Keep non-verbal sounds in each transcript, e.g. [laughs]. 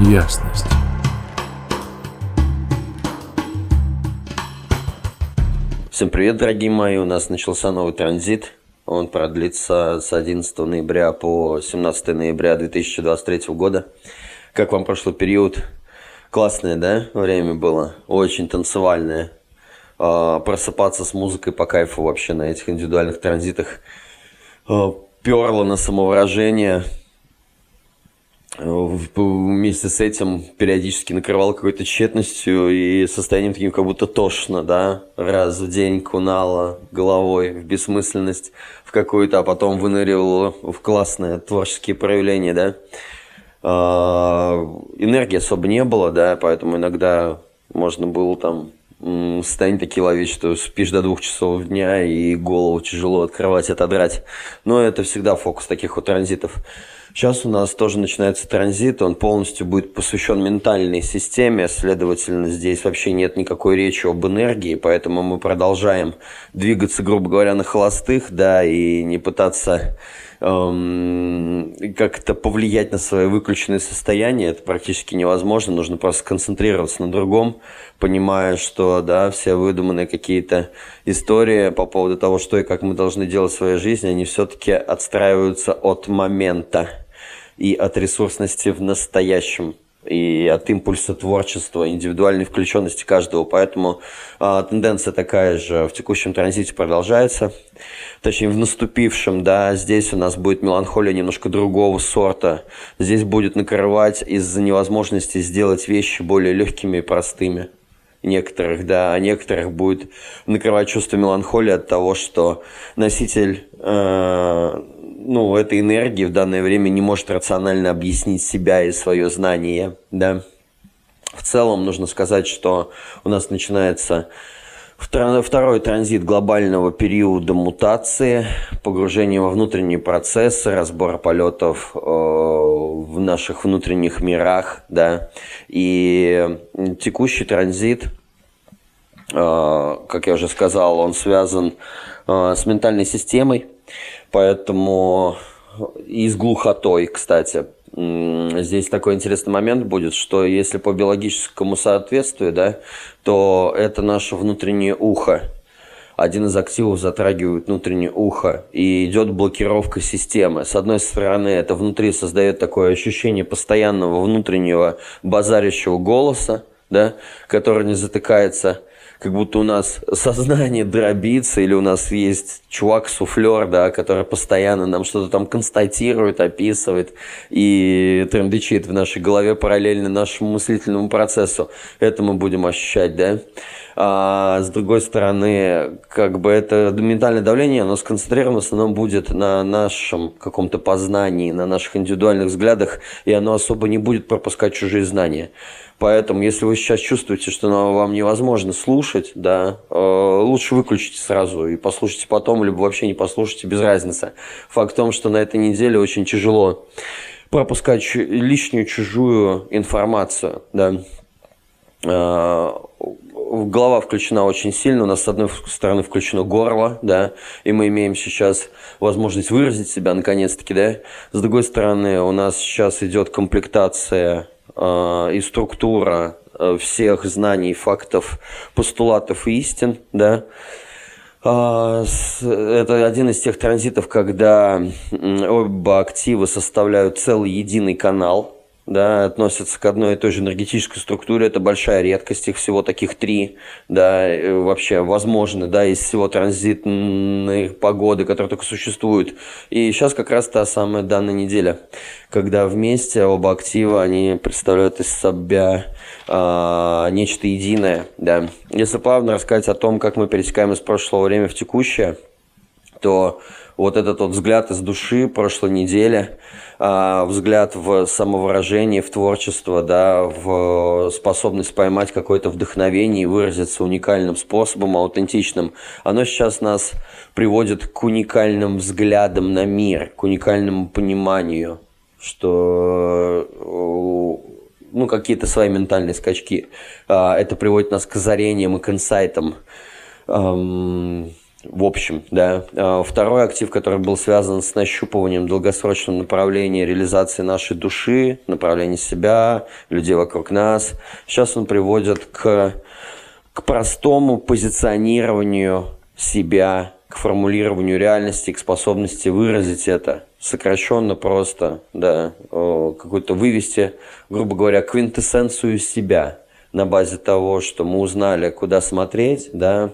ясность. Всем привет, дорогие мои. У нас начался новый транзит. Он продлится с 11 ноября по 17 ноября 2023 года. Как вам прошлый период? Классное, да, время было? Очень танцевальное. А, просыпаться с музыкой по кайфу вообще на этих индивидуальных транзитах. А, перло на самовыражение – вместе с этим периодически накрывал какой-то тщетностью и состоянием таким, как будто тошно, да, раз в день кунало головой в бессмысленность в какую-то, а потом выныривало в классные творческие проявления, да. А, энергии особо не было, да, поэтому иногда можно было там состояние такие ловить, что спишь до двух часов дня и голову тяжело открывать, отодрать. Но это всегда фокус таких вот транзитов. Сейчас у нас тоже начинается транзит, он полностью будет посвящен ментальной системе, следовательно, здесь вообще нет никакой речи об энергии, поэтому мы продолжаем двигаться, грубо говоря, на холостых, да, и не пытаться эм, как-то повлиять на свое выключенное состояние, это практически невозможно, нужно просто концентрироваться на другом, понимая, что, да, все выдуманные какие-то истории по поводу того, что и как мы должны делать в своей жизни, они все-таки отстраиваются от момента и от ресурсности в настоящем и от импульса творчества, индивидуальной включенности каждого. Поэтому э, тенденция такая же в текущем транзите продолжается. Точнее, в наступившем, да, здесь у нас будет меланхолия немножко другого сорта. Здесь будет накрывать из-за невозможности сделать вещи более легкими и простыми. Некоторых, да, а некоторых будет накрывать чувство меланхолии от того, что носитель э, ну, этой энергии в данное время не может рационально объяснить себя и свое знание, да. В целом нужно сказать, что у нас начинается второй транзит глобального периода мутации, погружение во внутренние процессы, разбора полетов э, в наших внутренних мирах, да, и текущий транзит, э, как я уже сказал, он связан э, с ментальной системой, Поэтому и с глухотой, кстати. Здесь такой интересный момент будет, что если по биологическому соответствию, да, то это наше внутреннее ухо. Один из активов затрагивает внутреннее ухо, и идет блокировка системы. С одной стороны, это внутри создает такое ощущение постоянного внутреннего базарящего голоса, да, который не затыкается как будто у нас сознание дробится, или у нас есть чувак-суфлер, да, который постоянно нам что-то там констатирует, описывает и трендычит в нашей голове параллельно нашему мыслительному процессу. Это мы будем ощущать, да. А с другой стороны, как бы это ментальное давление, оно сконцентрировано в основном будет на нашем каком-то познании, на наших индивидуальных взглядах, и оно особо не будет пропускать чужие знания. Поэтому, если вы сейчас чувствуете, что вам невозможно слушать, да, э, лучше выключите сразу и послушайте потом, либо вообще не послушайте, без разницы. Факт в том, что на этой неделе очень тяжело пропускать лишнюю чужую информацию, да. Э, голова включена очень сильно, у нас с одной стороны включено горло, да, и мы имеем сейчас возможность выразить себя наконец-таки, да. С другой стороны, у нас сейчас идет комплектация Э, и структура э, всех знаний, фактов, постулатов и истин, да, а, это один из тех транзитов, когда оба актива составляют целый единый канал, да, относятся к одной и той же энергетической структуре. Это большая редкость, их всего таких три, да, вообще возможно, да, из всего транзитной погоды, которые только существуют. И сейчас как раз та самая данная неделя, когда вместе оба актива, они представляют из себя э, нечто единое, да. Если плавно рассказать о том, как мы пересекаем из прошлого время в текущее, то вот этот вот взгляд из души прошлой недели, а, взгляд в самовыражение, в творчество, да, в способность поймать какое-то вдохновение и выразиться уникальным способом, аутентичным, оно сейчас нас приводит к уникальным взглядам на мир, к уникальному пониманию, что ну, какие-то свои ментальные скачки. А, это приводит нас к озарениям и к инсайтам в общем, да. А, второй актив, который был связан с нащупыванием долгосрочного направления реализации нашей души, направления себя, людей вокруг нас. Сейчас он приводит к, к простому позиционированию себя, к формулированию реальности, к способности выразить это сокращенно просто, да, какую-то вывести, грубо говоря, квинтэссенцию себя на базе того, что мы узнали, куда смотреть, да,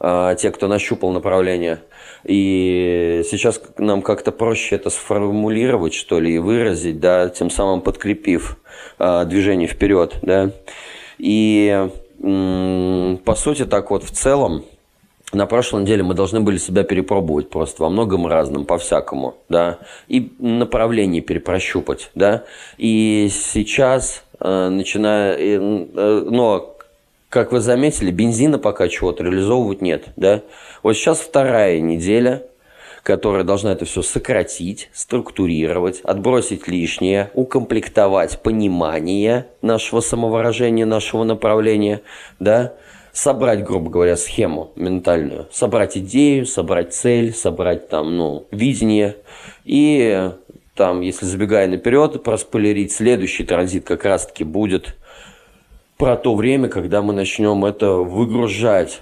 те, кто нащупал направление. И сейчас нам как-то проще это сформулировать, что ли, и выразить, да, тем самым подкрепив а, движение вперед, да. И по сути так вот в целом, на прошлой неделе мы должны были себя перепробовать просто во многом разном, по-всякому, да, и направление перепрощупать, да, и сейчас, э, начиная, э, но как вы заметили, бензина пока чего-то реализовывать нет, да? Вот сейчас вторая неделя, которая должна это все сократить, структурировать, отбросить лишнее, укомплектовать понимание нашего самовыражения, нашего направления, да? собрать, грубо говоря, схему ментальную, собрать идею, собрать цель, собрать там, ну, видение и там, если забегая наперед, проспойлерить, следующий транзит как раз-таки будет – про то время, когда мы начнем это выгружать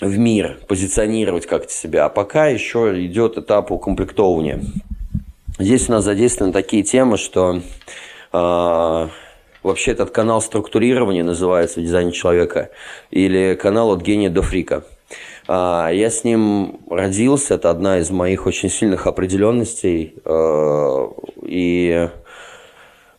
в мир, позиционировать как-то себя. А пока еще идет этап укомплектования. Здесь у нас задействованы такие темы, что э, вообще этот канал структурирования называется в дизайне человека, или канал от гения до фрика. Э, я с ним родился, это одна из моих очень сильных определенностей. Э, и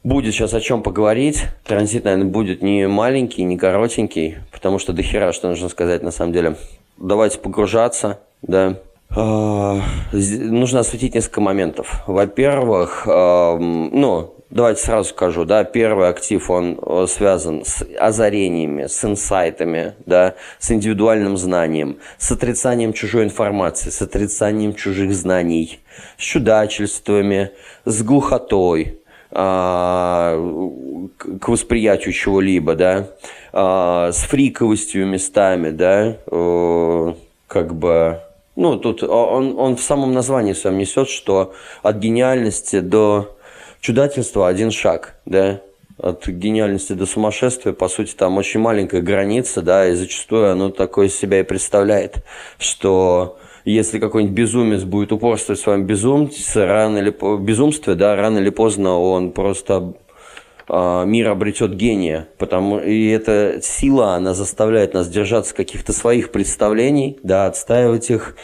Будет сейчас о чем поговорить. Транзит, наверное, будет не маленький, не коротенький, потому что до хера, что нужно сказать на самом деле. Давайте погружаться, да. А, нужно осветить несколько моментов. Во-первых, ну, давайте сразу скажу, да, первый актив, он э, связан с озарениями, с инсайтами, да, с индивидуальным знанием, с отрицанием чужой информации, с отрицанием чужих знаний, с чудачествами, с глухотой, к восприятию чего-либо, да, а, с фриковостью местами, да, как бы, ну, тут он, он в самом названии своем несет, что от гениальности до чудательства один шаг, да, от гениальности до сумасшествия, по сути, там очень маленькая граница, да, и зачастую оно такое себя и представляет, что если какой-нибудь безумец будет упорствовать в своем безумстве, рано или, безумстве, да, рано или поздно он просто э, мир обретет гения, потому и эта сила, она заставляет нас держаться каких-то своих представлений, да, отстаивать их.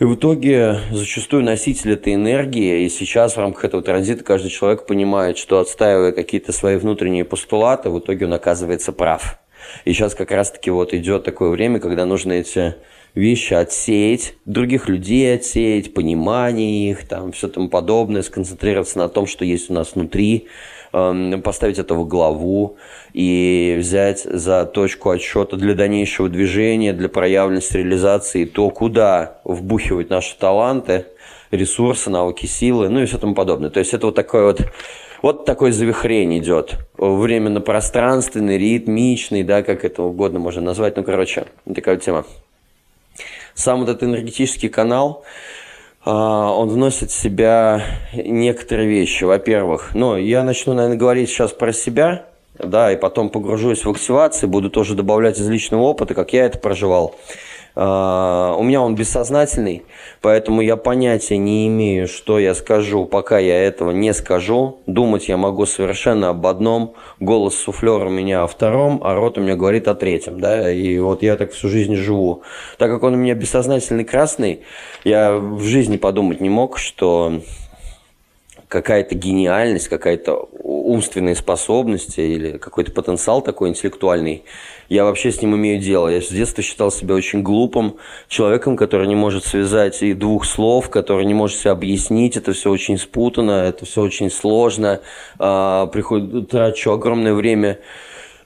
И в итоге зачастую носитель этой энергии, и сейчас в рамках этого транзита каждый человек понимает, что отстаивая какие-то свои внутренние постулаты, в итоге он оказывается прав. И сейчас как раз-таки вот идет такое время, когда нужно эти вещи отсеять, других людей отсеять, понимание их, там, все тому подобное, сконцентрироваться на том, что есть у нас внутри, эм, поставить это в главу и взять за точку отсчета для дальнейшего движения, для проявленности реализации то, куда вбухивать наши таланты, ресурсы, навыки, силы, ну и все тому подобное. То есть это вот такое вот вот такой завихрень идет. Временно-пространственный, ритмичный, да, как это угодно можно назвать. Ну, короче, такая тема сам вот этот энергетический канал, а, он вносит в себя некоторые вещи. Во-первых, ну, я начну, наверное, говорить сейчас про себя, да, и потом погружусь в активации, буду тоже добавлять из личного опыта, как я это проживал. А, у меня он бессознательный, поэтому я понятия не имею, что я скажу, пока я этого не скажу. Думать я могу совершенно об одном. Голос суфлера у меня о втором, а рот у меня говорит о третьем. Да? И вот я так всю жизнь живу. Так как он у меня бессознательный красный, я в жизни подумать не мог, что какая-то гениальность, какая-то умственные способности или какой-то потенциал такой интеллектуальный, я вообще с ним имею дело. Я с детства считал себя очень глупым человеком, который не может связать и двух слов, который не может себя объяснить. Это все очень спутано, это все очень сложно. А, приходит, трачу огромное время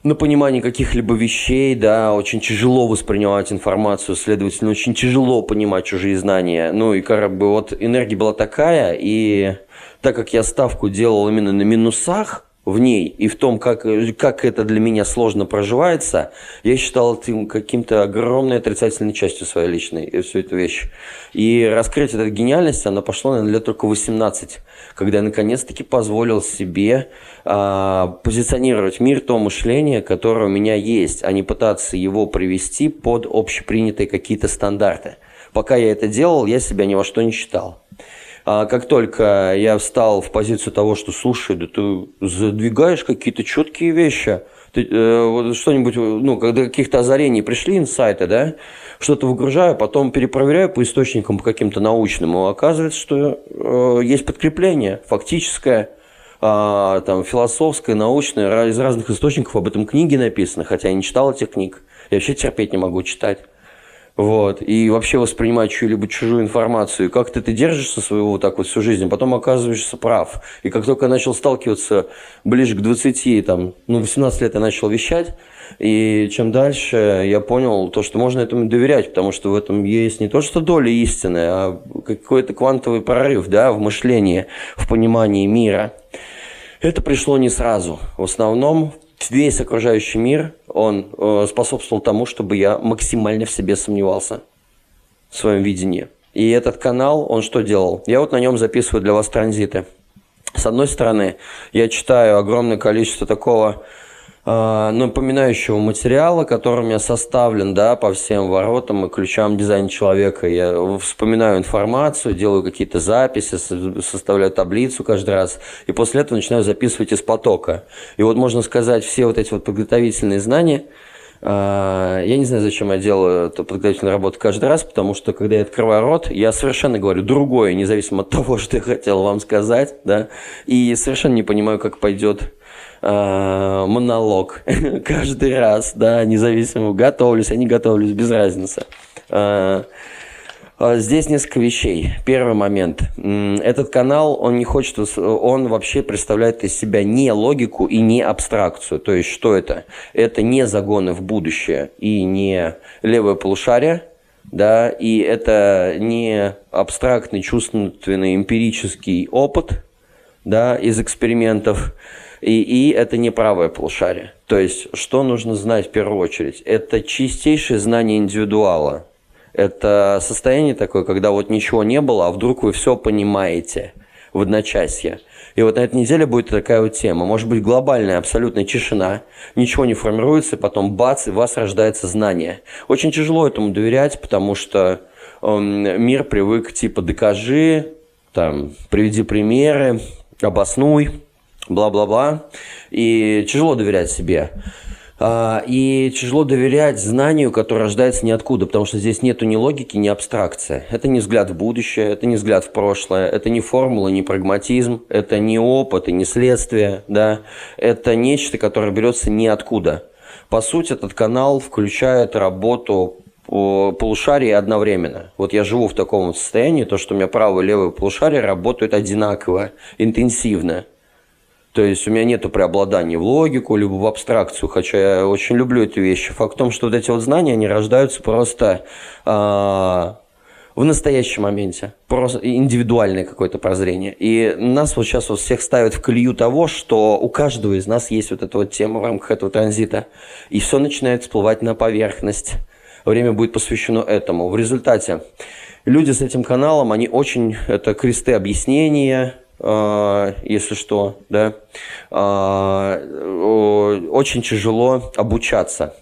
на понимание каких-либо вещей, да, очень тяжело воспринимать информацию, следовательно, очень тяжело понимать чужие знания. Ну и как бы вот энергия была такая, и так как я ставку делал именно на минусах, в ней и в том, как, как это для меня сложно проживается, я считал это каким-то огромной отрицательной частью своей личной, э, всю эту вещь. И раскрыть эту гениальность, она пошла, наверное, лет только 18, когда я наконец-таки позволил себе а, позиционировать мир, то мышление, которое у меня есть, а не пытаться его привести под общепринятые какие-то стандарты. Пока я это делал, я себя ни во что не считал. А как только я встал в позицию того, что слушай, да ты задвигаешь какие-то четкие вещи, ты, э, вот что-нибудь, ну, когда каких-то озарений пришли, инсайты, да, что-то выгружаю, потом перепроверяю по источникам, по каким-то научным, и оказывается, что э, есть подкрепление фактическое, э, там, философское, научное, из разных источников об этом книги написаны, хотя я не читал этих книг, я вообще терпеть не могу читать. Вот, и вообще воспринимать чью-либо чужую информацию. И как-то ты держишься своего вот так вот всю жизнь, а потом оказываешься прав. И как только я начал сталкиваться ближе к 20, там, ну, 18 лет я начал вещать, и чем дальше я понял то, что можно этому доверять, потому что в этом есть не то, что доля истины, а какой-то квантовый прорыв, да, в мышлении, в понимании мира. Это пришло не сразу. В основном весь окружающий мир, он э, способствовал тому, чтобы я максимально в себе сомневался в своем видении. И этот канал, он что делал? Я вот на нем записываю для вас транзиты. С одной стороны, я читаю огромное количество такого напоминающего материала, которым я составлен, да, по всем воротам и ключам дизайна человека. Я вспоминаю информацию, делаю какие-то записи, составляю таблицу каждый раз, и после этого начинаю записывать из потока. И вот можно сказать, все вот эти вот подготовительные знания, я не знаю, зачем я делаю эту подготовительную работу каждый раз, потому что, когда я открываю рот, я совершенно говорю другое, независимо от того, [laughs] что я хотел вам сказать, да, и совершенно не понимаю, как пойдет э, монолог [laughs] каждый раз, да, независимо, готовлюсь, я не готовлюсь, без разницы. Э, Здесь несколько вещей. Первый момент. Этот канал, он не хочет, он вообще представляет из себя не логику и не абстракцию. То есть, что это? Это не загоны в будущее и не левое полушарие, да, и это не абстрактный, чувственный, эмпирический опыт, да, из экспериментов, и, и это не правое полушарие. То есть, что нужно знать в первую очередь? Это чистейшее знание индивидуала. Это состояние такое, когда вот ничего не было, а вдруг вы все понимаете в одночасье. И вот на этой неделе будет такая вот тема. Может быть глобальная абсолютная тишина, ничего не формируется, потом бац, и у вас рождается знание. Очень тяжело этому доверять, потому что э, мир привык типа докажи, там, приведи примеры, обоснуй бла-бла-бла. И тяжело доверять себе. А, и тяжело доверять знанию, которое рождается ниоткуда, потому что здесь нету ни логики, ни абстракции. Это не взгляд в будущее, это не взгляд в прошлое, это не формула, не прагматизм, это не опыт и не следствие, да. Это нечто, которое берется ниоткуда. По сути, этот канал включает работу полушарий одновременно. Вот я живу в таком состоянии, то, что у меня правое и левое полушарие работают одинаково, интенсивно. То есть у меня нет преобладания в логику, либо в абстракцию, хотя я очень люблю эти вещи. Факт в том, что вот эти вот знания, они рождаются просто э, в настоящем моменте. Просто индивидуальное какое-то прозрение. И нас вот сейчас вот всех ставят в колею того, что у каждого из нас есть вот эта вот тема в рамках этого транзита. И все начинает всплывать на поверхность. Время будет посвящено этому. В результате люди с этим каналом, они очень, это кресты объяснения, если что, да, а, очень тяжело обучаться.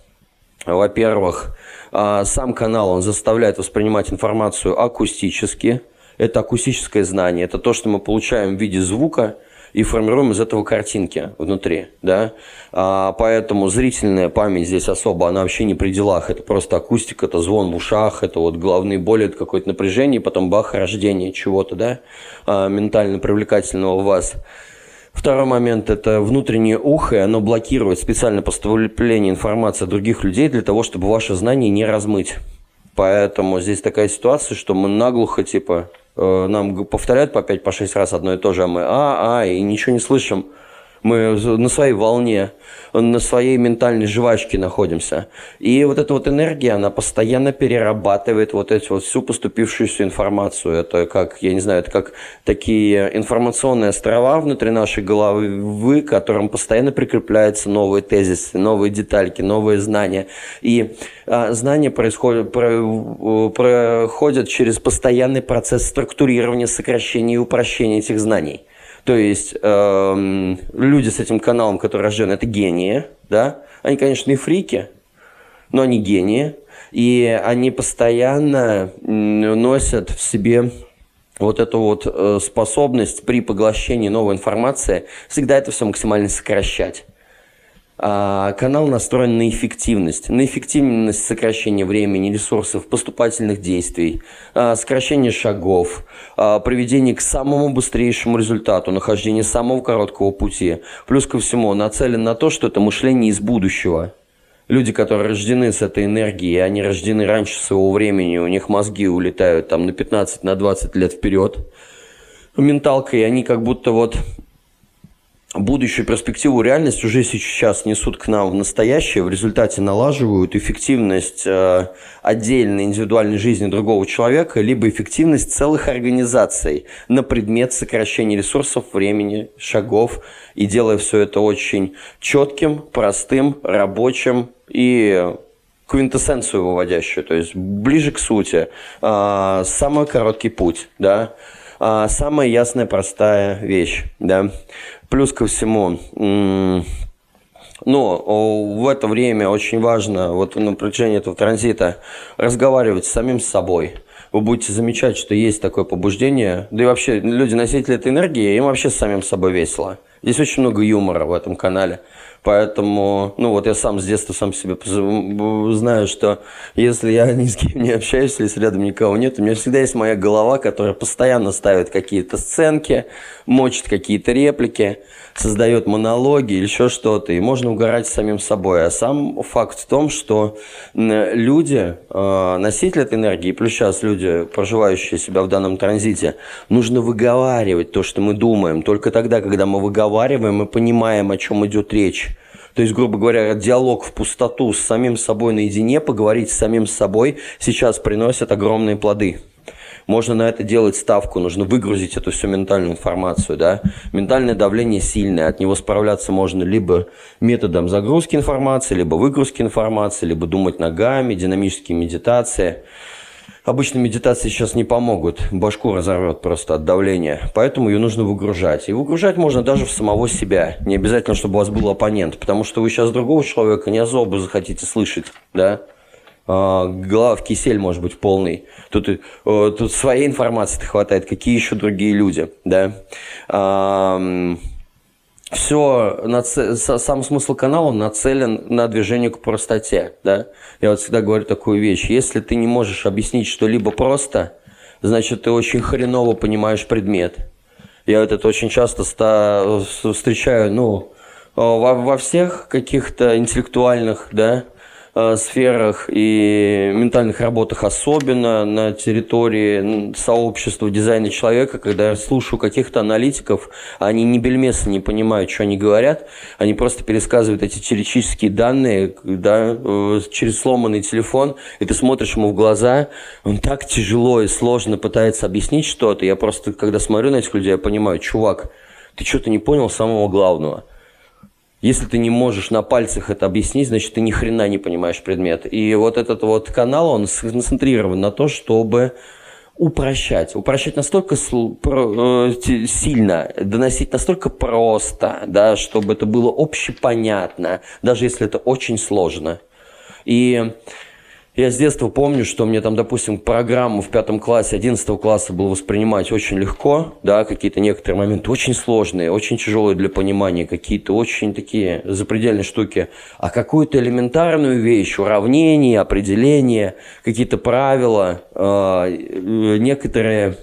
Во-первых, а, сам канал, он заставляет воспринимать информацию акустически. Это акустическое знание, это то, что мы получаем в виде звука – и формируем из этого картинки внутри, да. А, поэтому зрительная память здесь особо, она вообще не при делах. Это просто акустика, это звон в ушах, это вот головные боли, это какое-то напряжение, потом бах, рождение чего-то, да, а, ментально привлекательного у вас. Второй момент – это внутреннее ухо, и оно блокирует специально поступление информации от других людей для того, чтобы ваши знания не размыть. Поэтому здесь такая ситуация, что мы наглухо, типа, нам повторяют по 5-6 по раз одно и то же, а мы а, а, и ничего не слышим. Мы на своей волне, на своей ментальной жвачке находимся. И вот эта вот энергия, она постоянно перерабатывает вот эту вот всю поступившуюся информацию. Это как, я не знаю, это как такие информационные острова внутри нашей головы, к которым постоянно прикрепляются новые тезисы, новые детальки, новые знания. И а, знания происходят, про, проходят через постоянный процесс структурирования, сокращения и упрощения этих знаний. То есть э, люди с этим каналом, которые рождены, это гении, да? Они, конечно, и фрики, но они гении, и они постоянно носят в себе вот эту вот э, способность при поглощении новой информации всегда это все максимально сокращать. А, канал настроен на эффективность, на эффективность сокращения времени, ресурсов, поступательных действий, а, сокращение шагов, а, приведение к самому быстрейшему результату, нахождение самого короткого пути. Плюс ко всему нацелен на то, что это мышление из будущего. Люди, которые рождены с этой энергией, они рождены раньше своего времени, у них мозги улетают там на 15-20 на лет вперед менталкой, они как будто вот будущую перспективу реальность уже сейчас несут к нам в настоящее, в результате налаживают эффективность э, отдельной индивидуальной жизни другого человека, либо эффективность целых организаций на предмет сокращения ресурсов, времени, шагов, и делая все это очень четким, простым, рабочим и квинтэссенцию выводящую, то есть ближе к сути, э, самый короткий путь, да, а, самая ясная, простая вещь, да. Плюс ко всему, ну, в это время очень важно, вот на протяжении этого транзита, разговаривать с самим собой. Вы будете замечать, что есть такое побуждение, да и вообще люди носители этой энергии, им вообще с самим собой весело. Здесь очень много юмора в этом канале. Поэтому, ну вот я сам с детства сам себе знаю, что если я ни с кем не общаюсь, если рядом никого нет, у меня всегда есть моя голова, которая постоянно ставит какие-то сценки, мочит какие-то реплики, создает монологи или еще что-то, и можно угорать самим собой. А сам факт в том, что люди, э, носители этой энергии, плюс сейчас люди, проживающие себя в данном транзите, нужно выговаривать то, что мы думаем. Только тогда, когда мы выговариваем, мы понимаем, о чем идет речь. То есть, грубо говоря, диалог в пустоту с самим собой наедине, поговорить с самим собой сейчас приносит огромные плоды. Можно на это делать ставку, нужно выгрузить эту всю ментальную информацию, да. Ментальное давление сильное, от него справляться можно либо методом загрузки информации, либо выгрузки информации, либо думать ногами, динамические медитации. Обычно медитации сейчас не помогут, башку разорвет просто от давления, поэтому ее нужно выгружать. И выгружать можно даже в самого себя, не обязательно, чтобы у вас был оппонент, потому что вы сейчас другого человека не особо захотите слышать, да? А, кисель может быть полный. Тут, э, тут своей информации хватает, какие еще другие люди, да? Все, сам смысл канала нацелен на движение к простоте, да. Я вот всегда говорю такую вещь. Если ты не можешь объяснить что-либо просто, значит, ты очень хреново понимаешь предмет. Я вот это очень часто встречаю, ну, во, во всех каких-то интеллектуальных, да, Э, сферах и ментальных работах, особенно на территории сообщества дизайна человека, когда я слушаю каких-то аналитиков, они ни бельмеса не понимают, что они говорят, они просто пересказывают эти теоретические данные да, э, через сломанный телефон, и ты смотришь ему в глаза, он так тяжело и сложно пытается объяснить что-то, я просто, когда смотрю на этих людей, я понимаю, чувак, ты что-то не понял самого главного – если ты не можешь на пальцах это объяснить, значит, ты ни хрена не понимаешь предмет. И вот этот вот канал, он сконцентрирован на то, чтобы упрощать. Упрощать настолько э, сильно, доносить настолько просто, да, чтобы это было общепонятно, даже если это очень сложно. И я с детства помню, что мне там, допустим, программу в пятом классе, одиннадцатого класса было воспринимать очень легко, да, какие-то некоторые моменты очень сложные, очень тяжелые для понимания, какие-то очень такие запредельные штуки. А какую-то элементарную вещь, уравнение, определение, какие-то правила, э, некоторые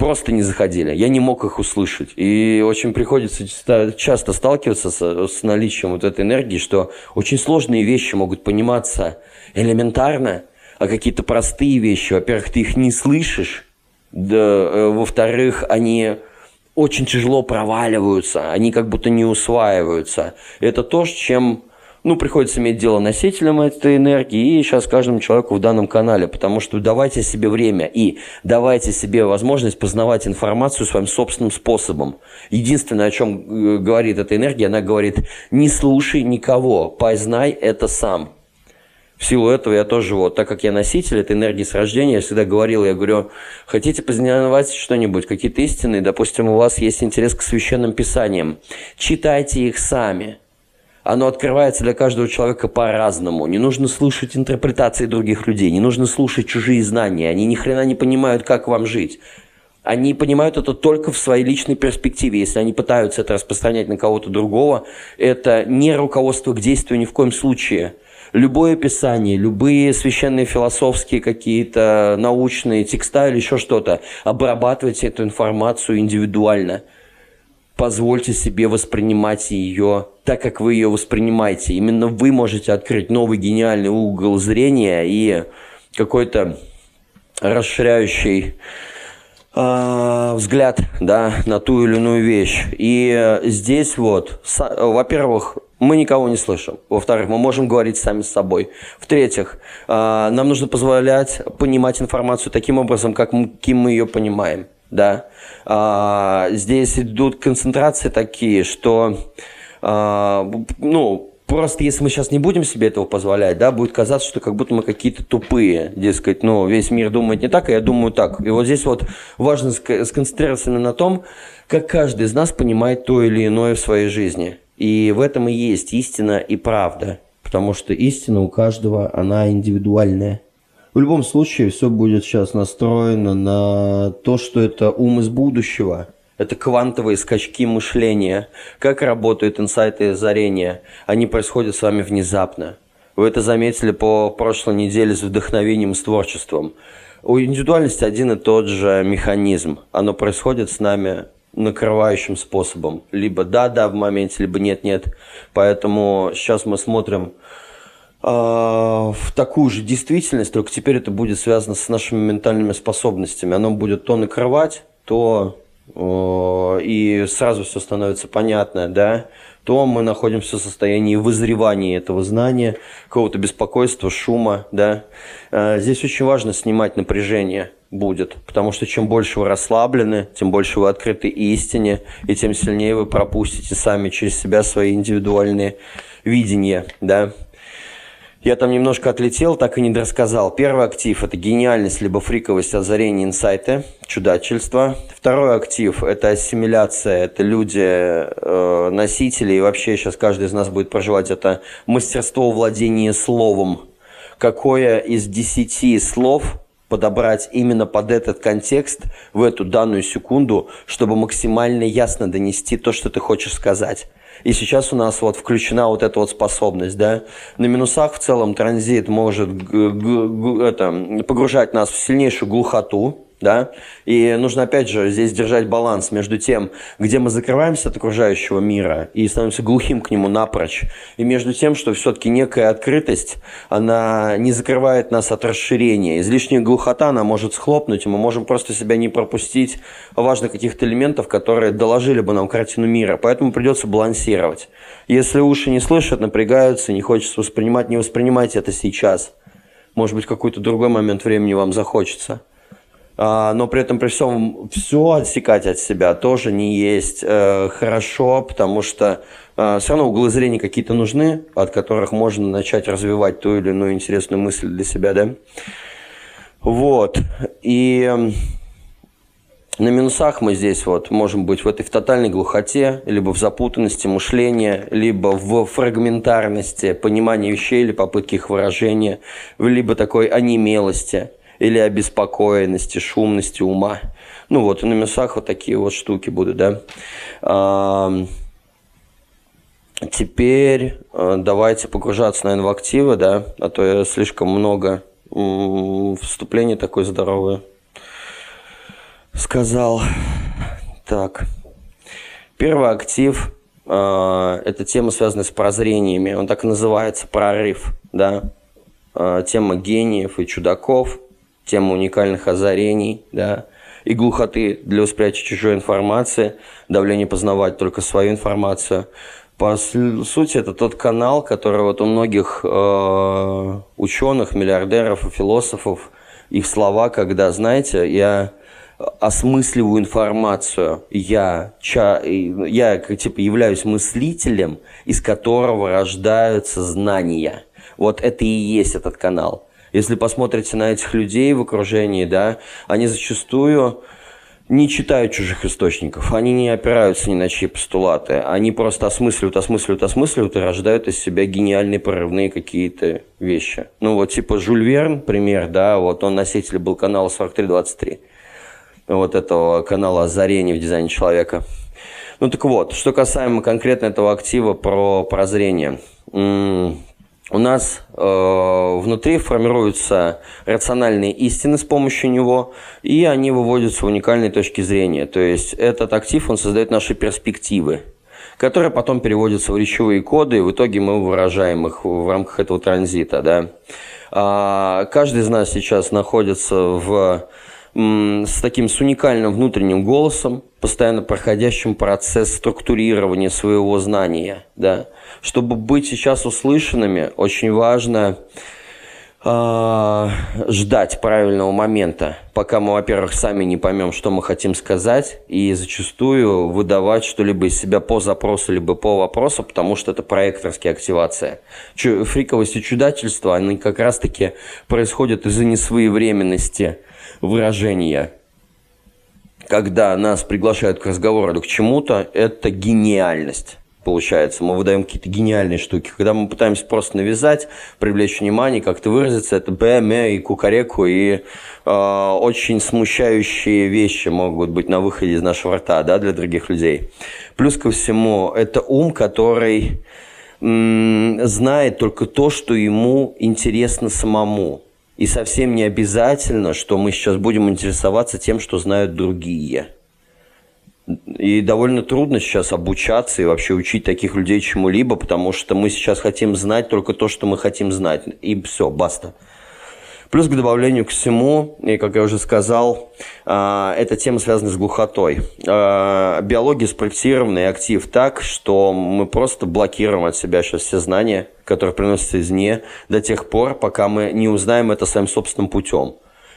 просто не заходили. Я не мог их услышать. И очень приходится часто сталкиваться с, с наличием вот этой энергии, что очень сложные вещи могут пониматься элементарно, а какие-то простые вещи, во-первых, ты их не слышишь, да, э, во-вторых, они очень тяжело проваливаются, они как будто не усваиваются. Это то, с чем ну, приходится иметь дело носителем этой энергии и сейчас каждому человеку в данном канале, потому что давайте себе время и давайте себе возможность познавать информацию своим собственным способом. Единственное, о чем э, говорит эта энергия, она говорит, не слушай никого, познай это сам. В силу этого я тоже, вот, так как я носитель этой энергии с рождения, я всегда говорил, я говорю, хотите познавать что-нибудь, какие-то истины, допустим, у вас есть интерес к священным писаниям, читайте их сами – оно открывается для каждого человека по-разному. Не нужно слушать интерпретации других людей, не нужно слушать чужие знания. Они ни хрена не понимают, как вам жить. Они понимают это только в своей личной перспективе. Если они пытаются это распространять на кого-то другого, это не руководство к действию ни в коем случае. Любое писание, любые священные философские какие-то научные текста или еще что-то, обрабатывайте эту информацию индивидуально – позвольте себе воспринимать ее так, как вы ее воспринимаете. Именно вы можете открыть новый гениальный угол зрения и какой-то расширяющий э, взгляд да, на ту или иную вещь. И здесь вот, во-первых, мы никого не слышим. Во-вторых, мы можем говорить сами с собой. В-третьих, э, нам нужно позволять понимать информацию таким образом, как мы, каким мы ее понимаем да. А, здесь идут концентрации такие, что, а, ну, просто если мы сейчас не будем себе этого позволять, да, будет казаться, что как будто мы какие-то тупые, дескать, ну, весь мир думает не так, а я думаю так. И вот здесь вот важно сконцентрироваться на том, как каждый из нас понимает то или иное в своей жизни. И в этом и есть истина и правда. Потому что истина у каждого, она индивидуальная. В любом случае, все будет сейчас настроено на то, что это ум из будущего. Это квантовые скачки мышления. Как работают инсайты и озарения? Они происходят с вами внезапно. Вы это заметили по прошлой неделе с вдохновением, с творчеством. У индивидуальности один и тот же механизм. Оно происходит с нами накрывающим способом. Либо да-да в моменте, либо нет-нет. Поэтому сейчас мы смотрим в такую же действительность, только теперь это будет связано с нашими ментальными способностями. Оно будет то накрывать, то и сразу все становится понятно, да, то мы находимся в состоянии вызревания этого знания, какого-то беспокойства, шума, да. А, здесь очень важно снимать напряжение будет, потому что чем больше вы расслаблены, тем больше вы открыты истине, и тем сильнее вы пропустите сами через себя свои индивидуальные видения, да. Я там немножко отлетел, так и не рассказал. Первый актив – это гениальность, либо фриковость, озарение, инсайты, чудачество. Второй актив – это ассимиляция, это люди, э, носители, и вообще сейчас каждый из нас будет проживать это мастерство владения словом. Какое из десяти слов подобрать именно под этот контекст в эту данную секунду, чтобы максимально ясно донести то, что ты хочешь сказать. И сейчас у нас вот включена вот эта вот способность, да. На минусах в целом транзит может это, погружать нас в сильнейшую глухоту, да, и нужно опять же здесь держать баланс между тем, где мы закрываемся от окружающего мира и становимся глухим к нему напрочь, и между тем, что все-таки некая открытость, она не закрывает нас от расширения. Излишняя глухота, она может схлопнуть, и мы можем просто себя не пропустить важных каких-то элементов, которые доложили бы нам картину мира, поэтому придется балансировать. Если уши не слышат, напрягаются, не хочется воспринимать, не воспринимайте это сейчас. Может быть, какой-то другой момент времени вам захочется. А, но при этом при всем все отсекать от себя тоже не есть э, хорошо, потому что э, все равно углы зрения какие-то нужны, от которых можно начать развивать ту или иную интересную мысль для себя, да. Вот. И на минусах мы здесь вот можем быть в этой в тотальной глухоте, либо в запутанности мышления, либо в фрагментарности понимания вещей или попытки их выражения, либо такой онемелости или обеспокоенности, шумности ума. Ну вот, и на мясах вот такие вот штуки будут, да. А, теперь а, давайте погружаться, наверное, в активы, да, а то я слишком много вступление такое здоровое сказал. Так. Первый актив э, это тема, связанная с прозрениями. Он так и называется прорыв, да. Э, тема гениев и чудаков тема уникальных озарений, да, и глухоты для восприятия чужой информации, давление познавать только свою информацию. По сути, это тот канал, который вот у многих э, ученых, миллиардеров и философов, их слова, когда, знаете, я осмысливаю информацию, я, ча, я типа являюсь мыслителем, из которого рождаются знания. Вот это и есть этот канал. Если посмотрите на этих людей в окружении, да, они зачастую не читают чужих источников, они не опираются ни на чьи постулаты, они просто осмысливают, осмысливают, осмысливают и рождают из себя гениальные прорывные какие-то вещи. Ну вот типа Жюль Верн, пример, да, вот он носитель был канала 4323, вот этого канала озарения в дизайне человека. Ну так вот, что касаемо конкретно этого актива про прозрение у нас э, внутри формируются рациональные истины с помощью него, и они выводятся в уникальные точки зрения. То есть этот актив, он создает наши перспективы, которые потом переводятся в речевые коды, и в итоге мы выражаем их в рамках этого транзита. Да? А каждый из нас сейчас находится в с таким с уникальным внутренним голосом, постоянно проходящим процесс структурирования своего знания. Да. Чтобы быть сейчас услышанными, очень важно э, ждать правильного момента, пока мы, во-первых, сами не поймем, что мы хотим сказать, и зачастую выдавать что-либо из себя по запросу, либо по вопросу, потому что это проекторская активация. Чу- фриковость и чудательство, они как раз-таки происходят из-за несвоевременности – выражения, когда нас приглашают к разговору или к чему-то, это гениальность получается. Мы выдаем какие-то гениальные штуки. Когда мы пытаемся просто навязать, привлечь внимание, как-то выразиться, это БМ и кукареку, и э, очень смущающие вещи могут быть на выходе из нашего рта да, для других людей. Плюс ко всему, это ум, который м- знает только то, что ему интересно самому. И совсем не обязательно, что мы сейчас будем интересоваться тем, что знают другие. И довольно трудно сейчас обучаться и вообще учить таких людей чему-либо, потому что мы сейчас хотим знать только то, что мы хотим знать. И все, баста. Плюс к добавлению к всему, и как я уже сказал, а, эта тема связана с глухотой. А, биология спроектирована и актив так, что мы просто блокируем от себя сейчас все знания, которые приносятся извне, до тех пор, пока мы не узнаем это своим собственным путем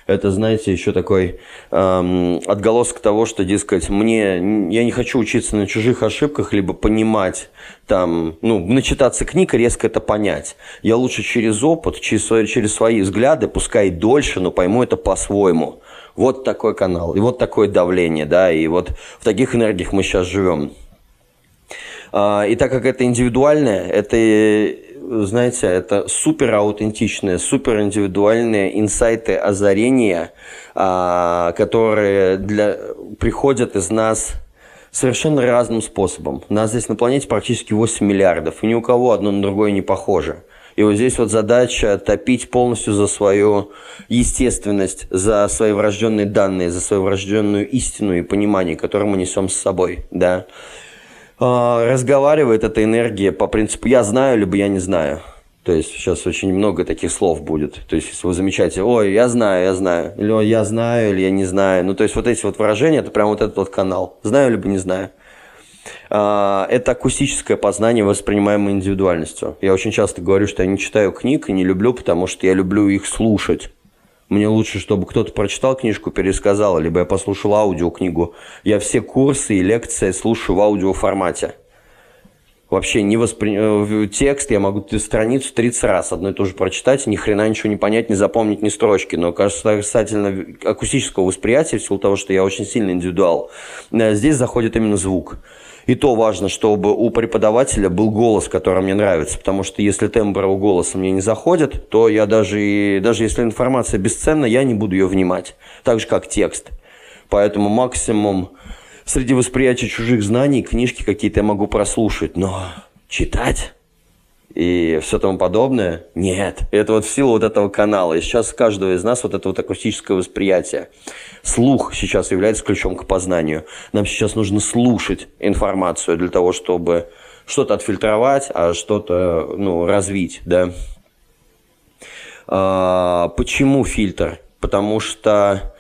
это, знаете, еще такой эм, отголосок того, что, дескать, мне, я не хочу учиться на чужих ошибках, либо понимать, там, ну, начитаться книг и резко это понять. Я лучше через опыт, через свои, через свои взгляды, пускай дольше, но пойму это по-своему. Вот такой канал, и вот такое давление, да, и вот в таких энергиях мы сейчас живем. А, и так как это индивидуальное, это знаете, это супер аутентичные, супер индивидуальные инсайты, озарения, а, которые для, приходят из нас совершенно разным способом. Нас здесь на планете практически 8 миллиардов, и ни у кого одно на другое не похоже. И вот здесь вот задача топить полностью за свою естественность, за свои врожденные данные, за свою врожденную истину и понимание, которое мы несем с собой, да. А, разговаривает эта энергия по принципу «я знаю, либо я не знаю». То есть сейчас очень много таких слов будет. То есть если вы замечаете, ой, я знаю, я знаю, или я знаю, или я не знаю. Ну, то есть вот эти вот выражения, это прям вот этот вот канал. Знаю, либо не знаю. А, это акустическое познание, воспринимаемое индивидуальностью. Я очень часто говорю, что я не читаю книг и не люблю, потому что я люблю их слушать. Мне лучше, чтобы кто-то прочитал книжку, пересказал, либо я послушал аудиокнигу. Я все курсы и лекции слушаю в аудиоформате. Вообще не воспри... Э, текст я могу страницу 30 раз одно и то же прочитать, ни хрена ничего не понять, не запомнить ни строчки. Но касательно акустического восприятия, в силу того, что я очень сильный индивидуал, э, здесь заходит именно звук. И то важно, чтобы у преподавателя был голос, который мне нравится, потому что если тембр его голоса мне не заходит, то я даже, и, даже если информация бесценна, я не буду ее внимать, так же как текст. Поэтому максимум среди восприятия чужих знаний книжки какие-то я могу прослушать, но читать и все тому подобное. Нет, это вот в силу вот этого канала. И сейчас у каждого из нас вот это вот акустическое восприятие. Слух сейчас является ключом к познанию. Нам сейчас нужно слушать информацию для того, чтобы что-то отфильтровать, а что-то ну, развить, да. А, почему фильтр? Потому что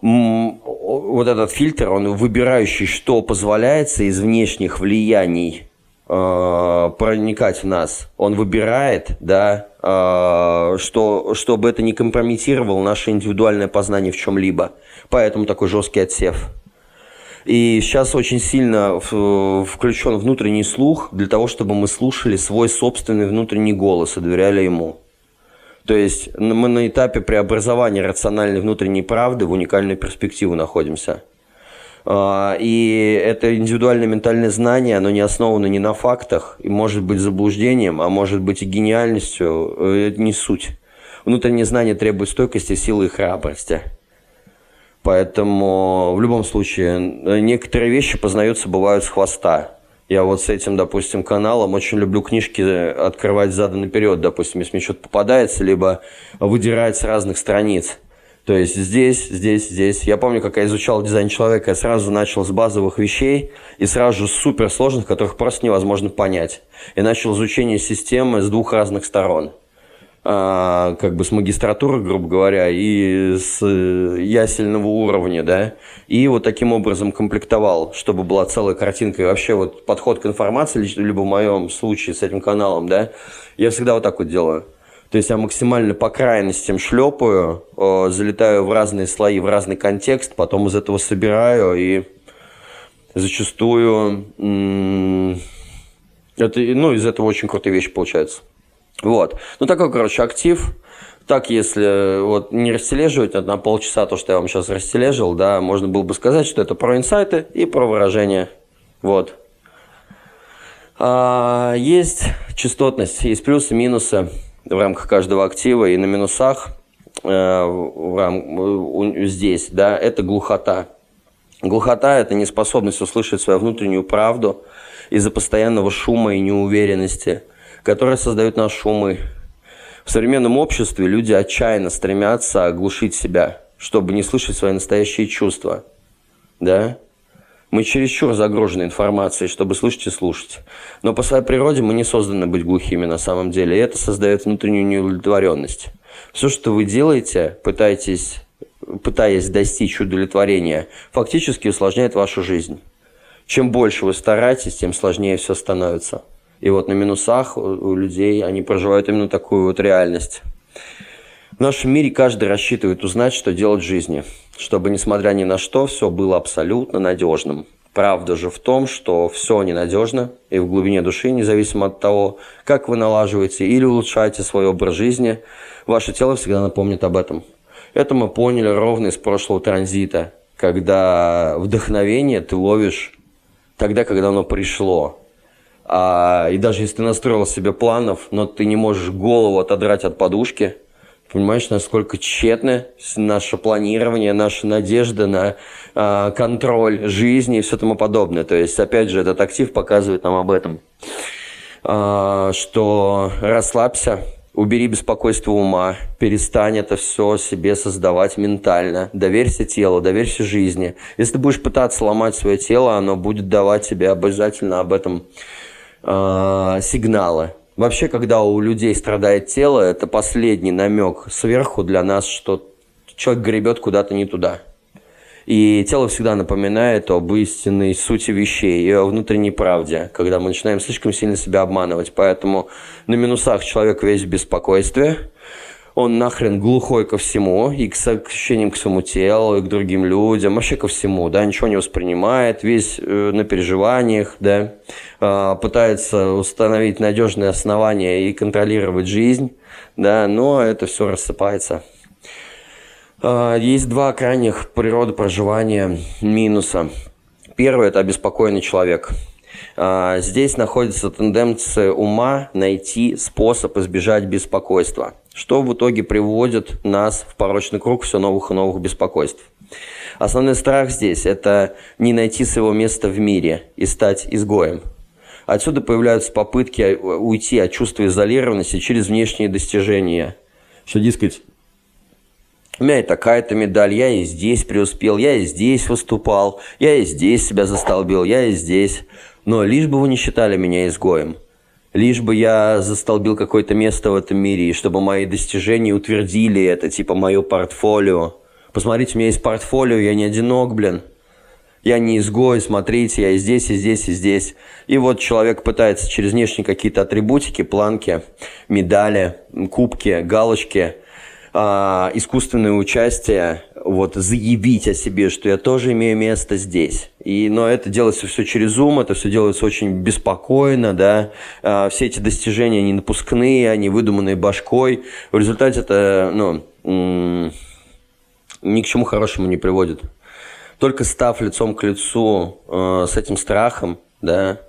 вот этот фильтр, он выбирающий, что позволяется из внешних влияний э, проникать в нас. Он выбирает, да, э, что, чтобы это не компрометировало наше индивидуальное познание в чем-либо. Поэтому такой жесткий отсев. И сейчас очень сильно включен внутренний слух для того, чтобы мы слушали свой собственный внутренний голос и доверяли ему. То есть мы на этапе преобразования рациональной внутренней правды в уникальную перспективу находимся. А, и это индивидуальное ментальное знание, оно не основано ни на фактах, и может быть заблуждением, а может быть и гениальностью, э, это не суть. Внутреннее знание требует стойкости, силы и храбрости. Поэтому в любом случае некоторые вещи познаются, бывают с хвоста. Я вот с этим, допустим, каналом очень люблю книжки открывать задом наперед, допустим, если мне что-то попадается, либо выдирать с разных страниц. То есть здесь, здесь, здесь. Я помню, как я изучал дизайн человека, я сразу начал с базовых вещей и сразу же с суперсложных, которых просто невозможно понять. И начал изучение системы с двух разных сторон – а, как бы с магистратуры, грубо говоря, и с э, ясельного уровня, да, и вот таким образом комплектовал, чтобы была целая картинка. И вообще вот подход к информации, либо в моем случае с этим каналом, да, я всегда вот так вот делаю. То есть я максимально по крайностям шлепаю, залетаю в разные слои, в разный контекст, потом из этого собираю и зачастую это, ну, из этого очень крутые вещи получаются. Вот. Ну, такой, короче, актив. Так, если вот не растележивать на полчаса то, что я вам сейчас растележил, да, можно было бы сказать, что это про инсайты и про выражение. Вот. А, есть частотность, есть плюсы, минусы в рамках каждого актива и на минусах э, здесь, да, это глухота. Глухота – это неспособность услышать свою внутреннюю правду из-за постоянного шума и неуверенности – которые создают наши умы. В современном обществе люди отчаянно стремятся оглушить себя, чтобы не слышать свои настоящие чувства. Да? Мы чересчур загружены информацией, чтобы слышать и слушать. Но по своей природе мы не созданы быть глухими на самом деле, и это создает внутреннюю неудовлетворенность. Все, что вы делаете, пытаетесь, пытаясь достичь удовлетворения, фактически усложняет вашу жизнь. Чем больше вы стараетесь, тем сложнее все становится. И вот на минусах у людей они проживают именно такую вот реальность. В нашем мире каждый рассчитывает узнать, что делать в жизни, чтобы, несмотря ни на что, все было абсолютно надежным. Правда же в том, что все ненадежно, и в глубине души, независимо от того, как вы налаживаете или улучшаете свой образ жизни, ваше тело всегда напомнит об этом. Это мы поняли ровно из прошлого транзита, когда вдохновение ты ловишь тогда, когда оно пришло, а, и даже если ты настроил себе планов, но ты не можешь голову отодрать от подушки, понимаешь, насколько тщетно наше планирование, наша надежда на а, контроль жизни и все тому подобное. То есть, опять же, этот актив показывает нам об этом, а, что расслабься, убери беспокойство ума, перестань это все себе создавать ментально, доверься телу, доверься жизни. Если ты будешь пытаться ломать свое тело, оно будет давать тебе обязательно об этом э, сигналы. Вообще, когда у людей страдает тело, это последний намек сверху для нас, что человек гребет куда-то не туда. И тело всегда напоминает об истинной сути вещей и о внутренней правде, когда мы начинаем слишком сильно себя обманывать. Поэтому на минусах человек весь в беспокойстве, он нахрен глухой ко всему, и к ощущениям к своему телу, и к другим людям, вообще ко всему, да, ничего не воспринимает, весь э, на переживаниях, да, э, пытается установить надежные основания и контролировать жизнь, да, но это все рассыпается. Э, есть два крайних природы проживания минуса. Первый – это обеспокоенный человек – а, здесь находится тенденция ума найти способ избежать беспокойства, что в итоге приводит нас в порочный круг все новых и новых беспокойств. Основной страх здесь – это не найти своего места в мире и стать изгоем. Отсюда появляются попытки уйти от чувства изолированности через внешние достижения. Что, дескать, у меня и такая-то медаль, я и здесь преуспел, я и здесь выступал, я и здесь себя застолбил, я и здесь. Но лишь бы вы не считали меня изгоем. Лишь бы я застолбил какое-то место в этом мире, и чтобы мои достижения утвердили это, типа мое портфолио. Посмотрите, у меня есть портфолио, я не одинок, блин. Я не изгой, смотрите, я и здесь, и здесь, и здесь. И вот человек пытается через внешние какие-то атрибутики, планки, медали, кубки, галочки, э, искусственное участие, вот заявить о себе, что я тоже имею место здесь. И, но это делается все через ум, это все делается очень беспокойно, да. Э, все эти достижения, они напускные, они выдуманные башкой. В результате это, ну, ни к чему хорошему не приводит только став лицом к лицу э, с этим страхом, да,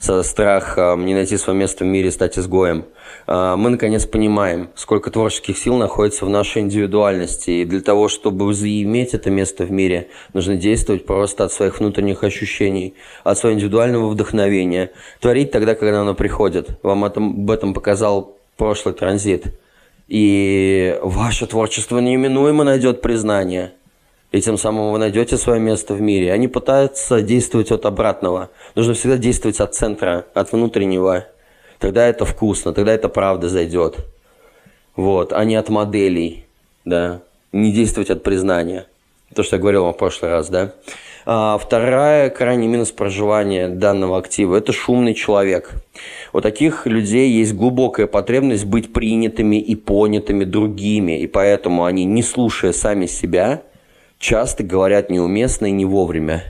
со страхом не найти свое место в мире, стать изгоем, э, мы наконец понимаем, сколько творческих сил находится в нашей индивидуальности. И для того, чтобы заиметь это место в мире, нужно действовать просто от своих внутренних ощущений, от своего индивидуального вдохновения. Творить тогда, когда оно приходит. Вам об этом показал прошлый транзит. И ваше творчество неминуемо найдет признание – и тем самым вы найдете свое место в мире. Они пытаются действовать от обратного. Нужно всегда действовать от центра, от внутреннего. Тогда это вкусно, тогда это правда зайдет. Вот, а не от моделей, да. Не действовать от признания. То, что я говорил вам в прошлый раз, да. А вторая крайний минус проживания данного актива – это шумный человек. У таких людей есть глубокая потребность быть принятыми и понятыми другими, и поэтому они, не слушая сами себя – часто говорят неуместно и не вовремя.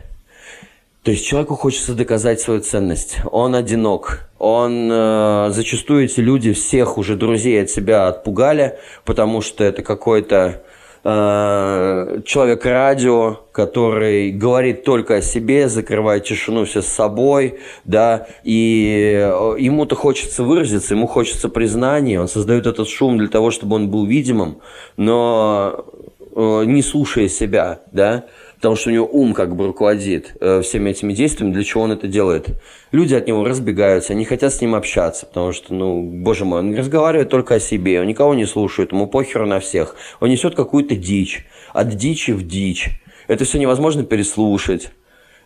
То есть человеку хочется доказать свою ценность. Он одинок. Он э, зачастую эти люди всех уже друзей от себя отпугали, потому что это какой-то э, человек радио, который говорит только о себе, закрывает тишину все с собой, да, и э, ему-то хочется выразиться, ему хочется признания, он создает этот шум для того, чтобы он был видимым, но не слушая себя, да, потому что у него ум как бы руководит э, всеми этими действиями, для чего он это делает. Люди от него разбегаются, они хотят с ним общаться, потому что, ну, боже мой, он разговаривает только о себе, он никого не слушает, ему похеру на всех. Он несет какую-то дичь, от дичи в дичь. Это все невозможно переслушать.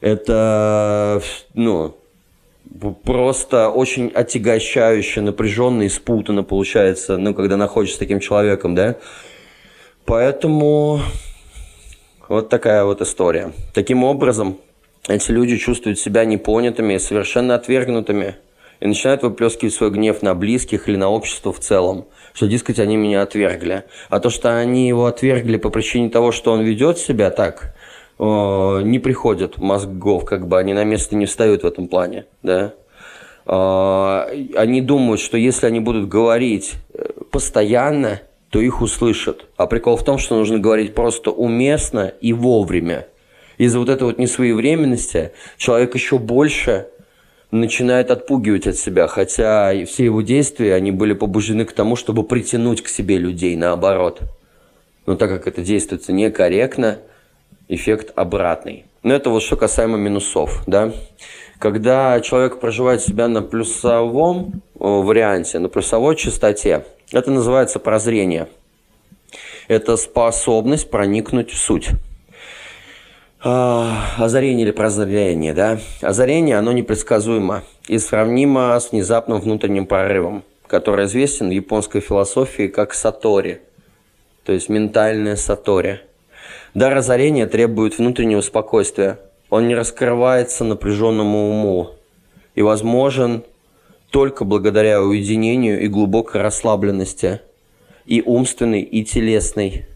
Это, ну, просто очень отягощающе, напряженно и спутанно получается, ну, когда находишься с таким человеком, да. Поэтому вот такая вот история. Таким образом, эти люди чувствуют себя непонятыми, совершенно отвергнутыми и начинают выплескивать свой гнев на близких или на общество в целом, что, дескать, они меня отвергли. А то, что они его отвергли по причине того, что он ведет себя так, не приходят мозгов, как бы они на место не встают в этом плане, да. Они думают, что если они будут говорить э, постоянно, то их услышат. А прикол в том, что нужно говорить просто уместно и вовремя. Из-за вот этой вот несвоевременности человек еще больше начинает отпугивать от себя, хотя все его действия, они были побуждены к тому, чтобы притянуть к себе людей, наоборот. Но так как это действуется некорректно, эффект обратный. Но это вот что касаемо минусов, да. Когда человек проживает себя на плюсовом варианте, на плюсовой частоте, это называется прозрение. Это способность проникнуть в суть. А, озарение или прозрение, да? Озарение, оно непредсказуемо и сравнимо с внезапным внутренним прорывом, который известен в японской философии как сатори, то есть ментальное сатори. Дар озарения требует внутреннего спокойствия. Он не раскрывается напряженному уму и возможен только благодаря уединению и глубокой расслабленности, и умственной, и телесной.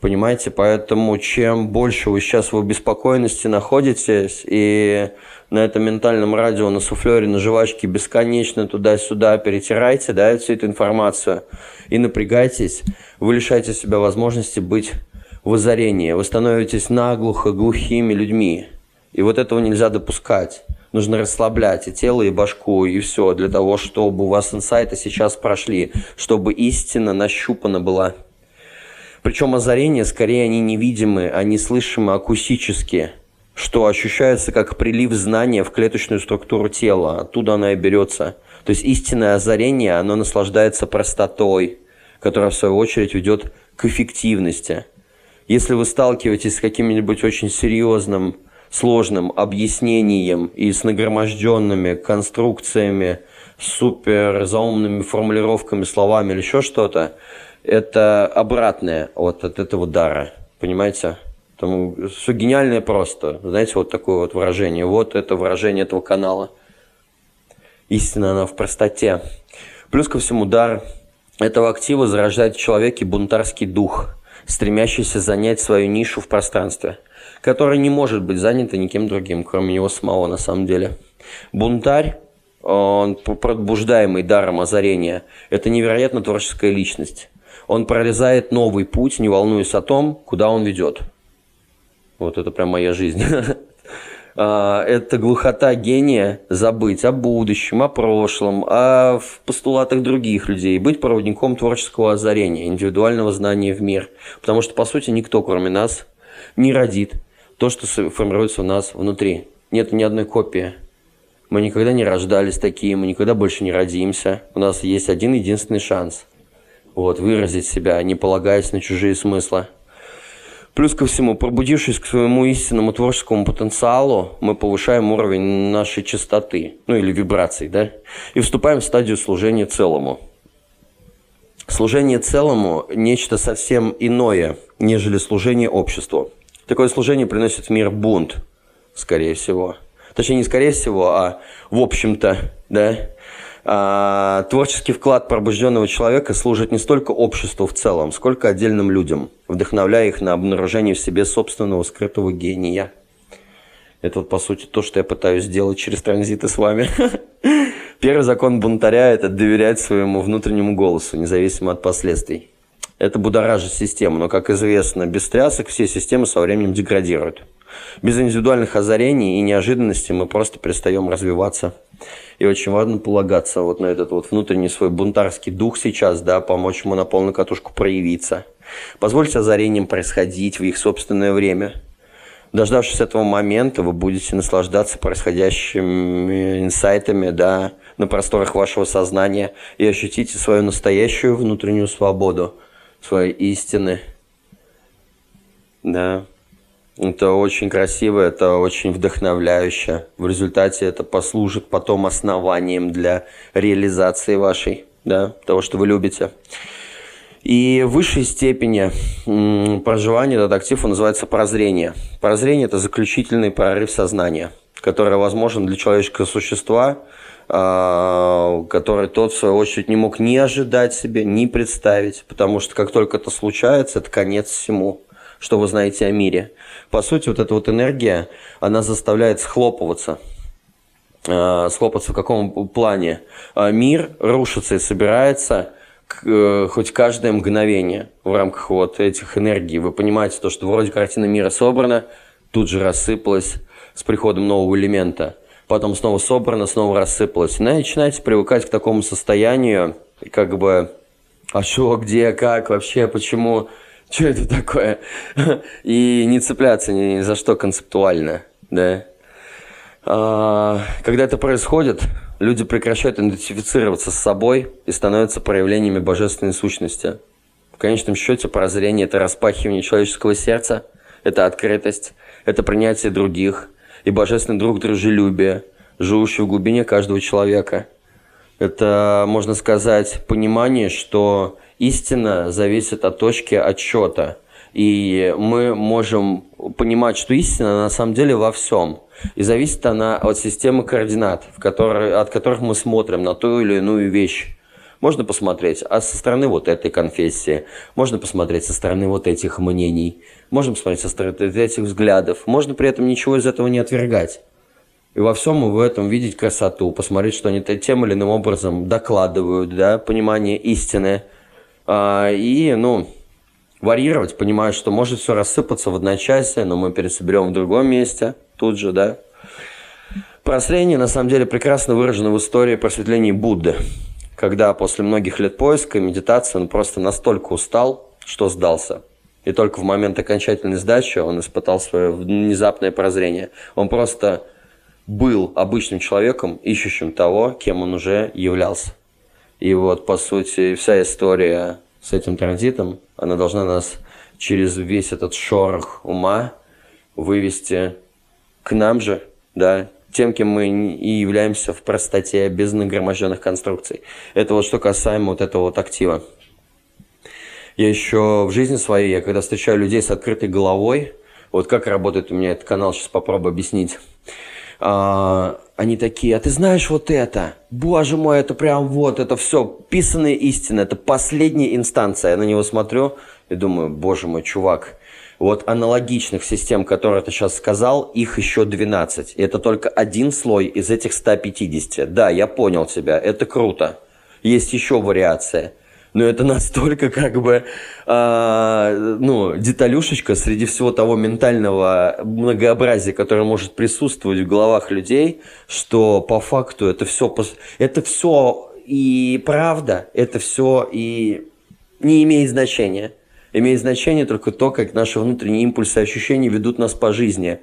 Понимаете, поэтому чем больше вы сейчас в обеспокоенности находитесь, и на этом ментальном радио, на суфлере, на жвачке бесконечно туда-сюда перетираете, да, всю эту информацию, и напрягаетесь, вы лишаете себя возможности быть в озарении, вы становитесь наглухо глухими людьми. И вот этого нельзя допускать нужно расслаблять и тело, и башку, и все, для того, чтобы у вас инсайты сейчас прошли, чтобы истина нащупана была. Причем озарения, скорее, они невидимы, они слышимы акустически, что ощущается как прилив знания в клеточную структуру тела, оттуда она и берется. То есть истинное озарение, оно наслаждается простотой, которая в свою очередь ведет к эффективности. Если вы сталкиваетесь с каким-нибудь очень серьезным сложным объяснением и с нагроможденными конструкциями, супер заумными формулировками, словами или еще что-то, это обратное вот от этого дара. Понимаете? Там все гениальное просто. Знаете, вот такое вот выражение. Вот это выражение этого канала. Истина, она в простоте. Плюс ко всему, дар этого актива зарождает в человеке бунтарский дух, стремящийся занять свою нишу в пространстве, которая не может быть занята никем другим, кроме него самого на самом деле. Бунтарь, он пробуждаемый даром озарения, это невероятно творческая личность. Он прорезает новый путь, не волнуясь о том, куда он ведет. Вот это прям моя жизнь. [laughs] А, это глухота гения забыть о будущем, о прошлом, о постулатах других людей, быть проводником творческого озарения, индивидуального знания в мир. Потому что, по сути, никто, кроме нас, не родит то, что формируется у нас внутри. Нет ни одной копии. Мы никогда не рождались такие, мы никогда больше не родимся. У нас есть один единственный шанс. Вот, выразить себя, не полагаясь на чужие смыслы. Плюс ко всему, пробудившись к своему истинному творческому потенциалу, мы повышаем уровень нашей частоты, ну или вибраций, да, и вступаем в стадию служения целому. Служение целому – нечто совсем иное, нежели служение обществу. Такое служение приносит в мир бунт, скорее всего. Точнее, не скорее всего, а в общем-то, да, а, творческий вклад пробужденного человека служит не столько обществу в целом, сколько отдельным людям, вдохновляя их на обнаружение в себе собственного скрытого гения. Это вот, по сути, то, что я пытаюсь сделать через транзиты с вами. [laughs] Первый закон бунтаря – это доверять своему внутреннему голосу, независимо от последствий. Это будоражит систему, но, как известно, без трясок все системы со временем деградируют. Без индивидуальных озарений и неожиданностей мы просто перестаем развиваться. И очень важно полагаться вот на этот вот внутренний свой бунтарский дух сейчас, да, помочь ему на полную катушку проявиться. Позвольте озарениям происходить в их собственное время. Дождавшись этого момента, вы будете наслаждаться происходящими инсайтами, да, на просторах вашего сознания и ощутите свою настоящую внутреннюю свободу, свои истины. Да. Это очень красиво, это очень вдохновляюще. В результате это послужит потом основанием для реализации вашей, да, того, что вы любите. И в высшей степени проживания этот актив называется прозрение. Прозрение – это заключительный прорыв сознания, который возможен для человеческого существа, который тот, в свою очередь, не мог ни ожидать себе, ни представить, потому что как только это случается, это конец всему что вы знаете о мире. По сути, вот эта вот энергия, она заставляет схлопываться. Э, схлопаться в каком плане? Э, мир рушится и собирается э, хоть каждое мгновение в рамках вот этих энергий. Вы понимаете то, что вроде картина мира собрана, тут же рассыпалась с приходом нового элемента. Потом снова собрана, снова рассыпалась. И начинаете привыкать к такому состоянию, как бы, а что, где, как, вообще, почему что это такое? [laughs] И не цепляться ни за что концептуально, да. А, когда это происходит, люди прекращают идентифицироваться с собой и становятся проявлениями божественной сущности. В конечном счете прозрение – это распахивание человеческого сердца, это открытость, это принятие других и божественный друг дружелюбие, живущий в глубине каждого человека. Это, можно сказать, понимание, что истина зависит от точки отсчета. И мы можем понимать, что истина на самом деле во всем. И зависит она от системы координат, в которой, от которых мы смотрим на ту или иную вещь. Можно посмотреть а со стороны вот этой конфессии, можно посмотреть со стороны вот этих мнений, можно посмотреть со стороны этих взглядов, можно при этом ничего из этого не отвергать. И во всем в этом видеть красоту, посмотреть, что они тем или иным образом докладывают, да, понимание истины – а, и, ну, варьировать, понимая, что может все рассыпаться в одночасье, но мы пересоберем в другом месте, тут же, да. Просвещение, на самом деле, прекрасно выражено в истории просветления Будды, когда после многих лет поиска и медитации он просто настолько устал, что сдался. И только в момент окончательной сдачи он испытал свое внезапное прозрение. Он просто был обычным человеком, ищущим того, кем он уже являлся. И вот, по сути, вся история с этим транзитом, она должна нас через весь этот шорох ума вывести к нам же, да, тем, кем мы и являемся в простоте, без нагроможденных конструкций. Это вот что касаемо вот этого вот актива. Я еще в жизни своей, я когда встречаю людей с открытой головой, вот как работает у меня этот канал, сейчас попробую объяснить. А, они такие, а ты знаешь вот это? Боже мой, это прям вот, это все писанная истина, это последняя инстанция. Я на него смотрю и думаю, боже мой, чувак, вот аналогичных систем, которые ты сейчас сказал, их еще 12. И это только один слой из этих 150. Да, я понял тебя, это круто. Есть еще вариация но это настолько как бы, э, ну, деталюшечка среди всего того ментального многообразия, которое может присутствовать в головах людей, что по факту это все, это все и правда, это все и не имеет значения. Имеет значение только то, как наши внутренние импульсы и ощущения ведут нас по жизни.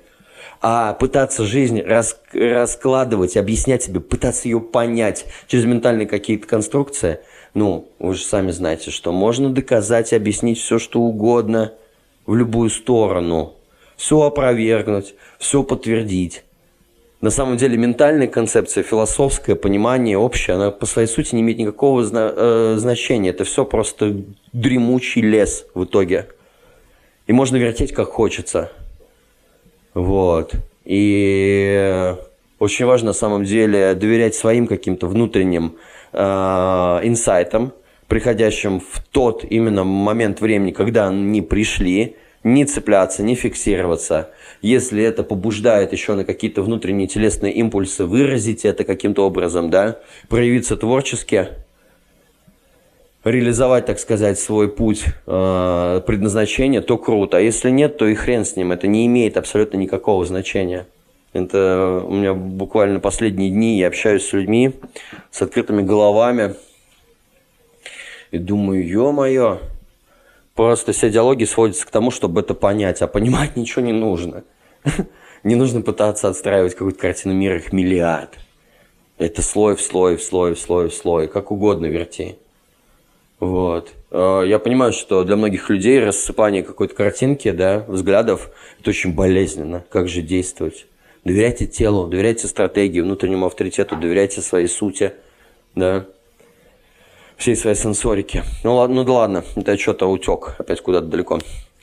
А пытаться жизнь рас, раскладывать, объяснять себе, пытаться ее понять через ментальные какие-то конструкции – ну, вы же сами знаете, что можно доказать объяснить все, что угодно в любую сторону. Все опровергнуть, все подтвердить. На самом деле ментальная концепция, философское понимание общее, она по своей сути не имеет никакого зна- э, значения. Это все просто дремучий лес в итоге. И можно вертеть как хочется. Вот. И очень важно на самом деле доверять своим каким-то внутренним э, инсайтам, приходящим в тот именно момент времени, когда они пришли, не цепляться, не фиксироваться. Если это побуждает еще на какие-то внутренние телесные импульсы, выразить это каким-то образом, да, проявиться творчески, реализовать, так сказать, свой путь э, предназначения, то круто. А если нет, то и хрен с ним. Это не имеет абсолютно никакого значения. Это у меня буквально последние дни я общаюсь с людьми с открытыми головами и думаю, ё-моё, просто вся диалоги сводится к тому, чтобы это понять, а понимать [laughs] ничего не нужно. [laughs] Не нужно пытаться отстраивать какую-то картину мира, их миллиард. Это слой в слой, в слой, в слой, в слой, как угодно верти. Вот. А, я понимаю, что для многих людей рассыпание какой-то картинки, да, взглядов, это очень болезненно. Как же действовать? Доверяйте телу, доверяйте стратегии, внутреннему авторитету, доверяйте своей сути, да, всей своей сенсорике. Ну ладно, ну да ладно, это что-то утек опять куда-то далеко.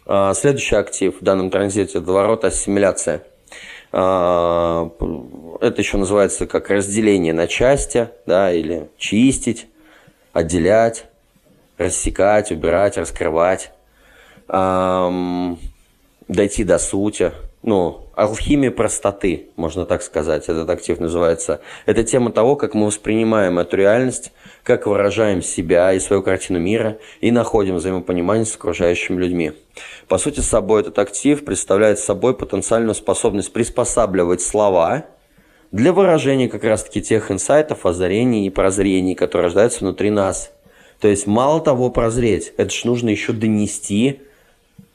А, следующий актив в данном транзите – это ворот ассимиляция. А, это еще называется как разделение на части, да, или чистить, отделять, рассекать, убирать, раскрывать, а, дойти до сути, ну, алхимия простоты, можно так сказать, этот актив называется. Это тема того, как мы воспринимаем эту реальность, как выражаем себя и свою картину мира и находим взаимопонимание с окружающими людьми. По сути, собой этот актив представляет собой потенциальную способность приспосабливать слова для выражения как раз-таки тех инсайтов, озарений и прозрений, которые рождаются внутри нас. То есть мало того прозреть, это же нужно еще донести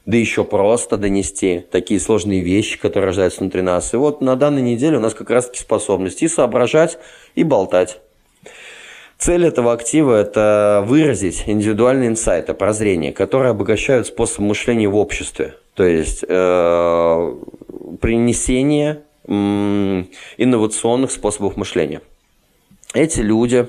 да еще просто донести такие сложные вещи, которые рождаются внутри нас. И вот на данной неделе у нас как раз-таки способность и соображать, и болтать. Цель этого актива – это выразить индивидуальные инсайты, прозрения, которые обогащают способ мышления в обществе. То есть э, принесение э, инновационных способов мышления. Эти люди,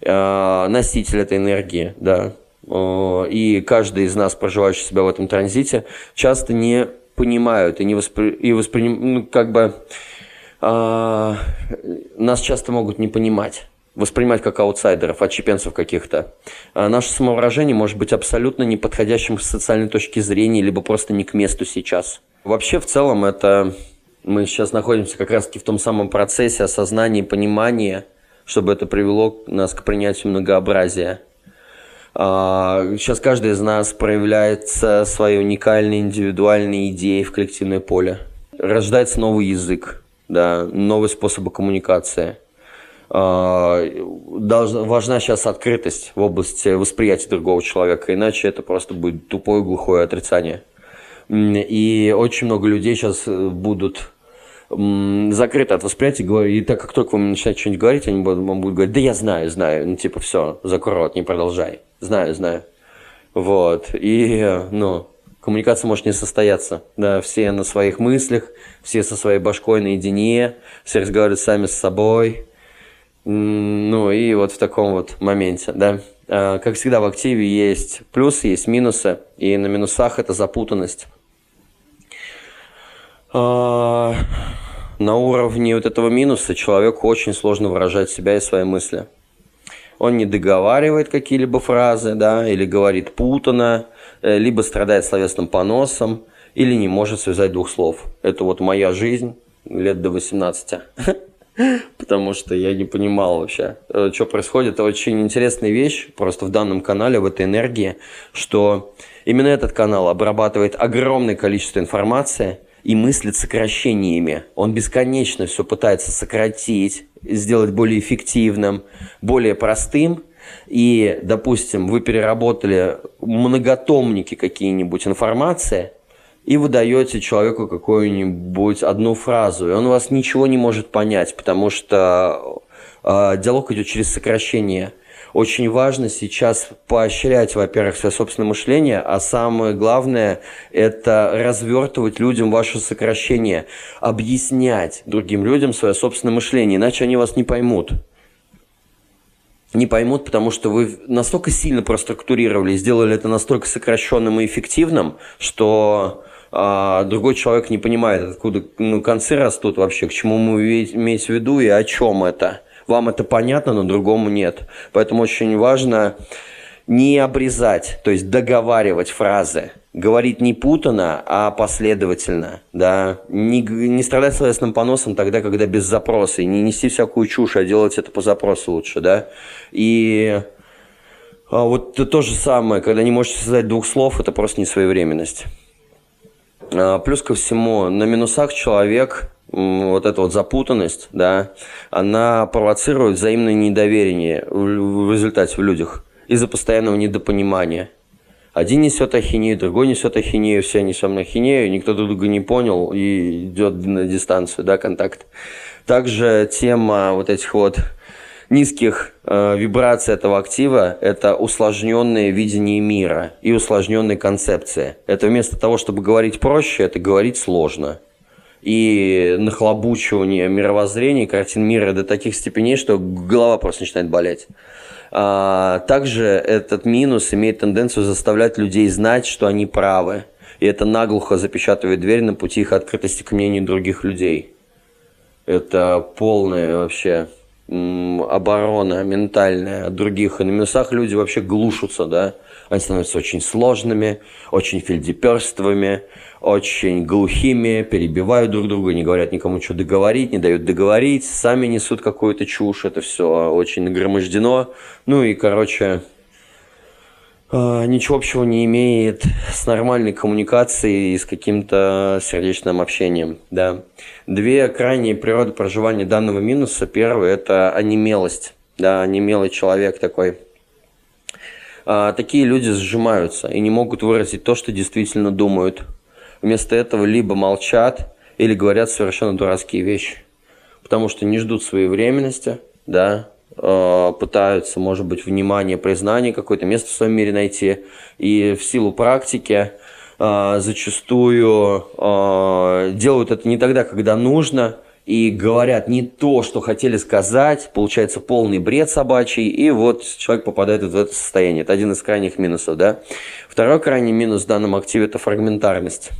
э, носитель этой энергии, да, Э, и каждый из нас, проживающий себя в этом транзите, часто не понимают и не воспри... и воспринимают, ну, как бы а, нас часто могут не понимать воспринимать как аутсайдеров, отщепенцев каких-то. А наше самовыражение может быть абсолютно неподходящим с социальной точки зрения, либо просто не к месту сейчас. Вообще, в целом, это мы сейчас находимся как раз-таки в том самом процессе осознания и понимания, чтобы это привело нас к принятию многообразия. Сейчас а, каждый из нас проявляет свои уникальные индивидуальные идеи в коллективное поле. Рождается новый язык, да, новые способы коммуникации. А, должна, важна сейчас открытость в области восприятия другого человека, иначе это просто будет тупое глухое отрицание. И очень много людей сейчас э, будут закрыты от восприятия, и так как только вы начинаете что-нибудь говорить, они будут, вам будут говорить, да я знаю, знаю, ну типа все, закрой рот, не продолжай. Знаю, знаю. Вот. И, ну, коммуникация может не состояться. Да, все на своих мыслях, все со своей башкой наедине, все разговаривают сами с собой. Ну, и вот в таком вот моменте, да. Э, как всегда в активе есть плюсы, есть минусы, и на минусах это запутанность. Э, на уровне вот этого минуса человеку очень сложно выражать себя и свои мысли. Он не договаривает какие-либо фразы, да, или говорит путано, э, либо страдает словесным поносом, или не может связать двух слов. Это вот моя жизнь лет до 18. [laughs] [laughs] Потому что я не понимал вообще, э, что происходит. Это очень интересная вещь просто в данном канале, в этой энергии, что именно этот канал обрабатывает огромное количество информации и мыслит сокращениями. Он бесконечно все пытается сократить, сделать более эффективным, более простым. И, допустим, вы переработали многотомники какие-нибудь информации – и вы даете человеку какую-нибудь одну фразу, и он вас ничего не может понять, потому что э, диалог идет через сокращение. Очень важно сейчас поощрять, во-первых, свое собственное мышление, а самое главное – это развертывать людям ваше сокращение, объяснять другим людям свое собственное мышление, иначе они вас не поймут не поймут, потому что вы настолько сильно проструктурировали, сделали это настолько сокращенным и эффективным, что а другой человек не понимает, откуда ну, концы растут вообще, к чему мы имеете в виду и о чем это. Вам это понятно, но другому нет. Поэтому очень важно не обрезать, то есть договаривать фразы. Говорить не путано, а последовательно. Да? Не, не страдать словесным поносом тогда, когда без запроса. И не нести всякую чушь, а делать это по запросу лучше. Да? И а вот то же самое, когда не можете связать двух слов, это просто несвоевременность. А, плюс ко всему, на минусах человек, вот эта вот запутанность, да, она провоцирует взаимное недоверие в результате в людях из-за постоянного недопонимания. Один несет ахинею, другой несет ахинею, все несем ахинею, никто друг друга не понял и идет на дистанцию, да, контакт. Также тема вот этих вот низких э, вибраций этого актива – это усложненное видение мира и усложненные концепции. Это вместо того, чтобы говорить проще, это говорить сложно. И нахлобучивание мировоззрения, картин мира до таких степеней, что голова просто начинает болеть. А, также этот минус имеет тенденцию заставлять людей знать, что они правы. И это наглухо запечатывает дверь на пути их открытости к мнению других людей. Это полное вообще оборона ментальная от других. И на минусах люди вообще глушатся, да. Они становятся очень сложными, очень фельдеперствами, очень глухими, перебивают друг друга, не говорят никому что договорить, не дают договорить, сами несут какую-то чушь, это все очень нагромождено. Ну и, короче, ничего общего не имеет с нормальной коммуникацией и с каким-то сердечным общением. Да. Две крайние природы проживания данного минуса. Первый – это онемелость. Да, онемелый человек такой. А, такие люди сжимаются и не могут выразить то, что действительно думают. Вместо этого либо молчат, или говорят совершенно дурацкие вещи. Потому что не ждут своей временности, да, пытаются, может быть, внимание, признание, какое-то место в своем мире найти. И в силу практики э, зачастую э, делают это не тогда, когда нужно, и говорят не то, что хотели сказать, получается полный бред собачий, и вот человек попадает в это состояние. Это один из крайних минусов, да. Второй крайний минус в данном активе – это фрагментарность.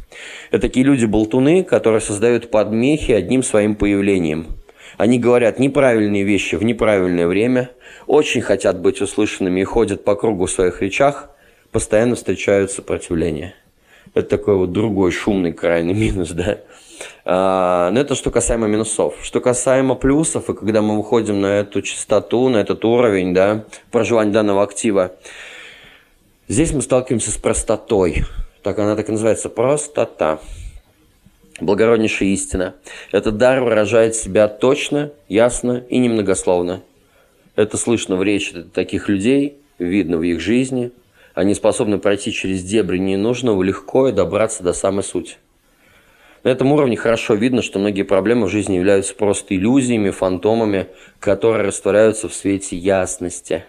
Это такие люди-болтуны, которые создают подмехи одним своим появлением – они говорят неправильные вещи в неправильное время, очень хотят быть услышанными и ходят по кругу в своих речах, постоянно встречают сопротивление. Это такой вот другой шумный крайний [laughs] минус, да. А, но это что касаемо минусов. Что касаемо плюсов, и когда мы выходим на эту частоту, на этот уровень, да, проживания данного актива, здесь мы сталкиваемся с простотой. Так она так и называется, простота благороднейшая истина. Этот дар выражает себя точно, ясно и немногословно. Это слышно в речи таких людей, видно в их жизни. Они способны пройти через дебри ненужного легко и добраться до самой сути. На этом уровне хорошо видно, что многие проблемы в жизни являются просто иллюзиями, фантомами, которые растворяются в свете ясности.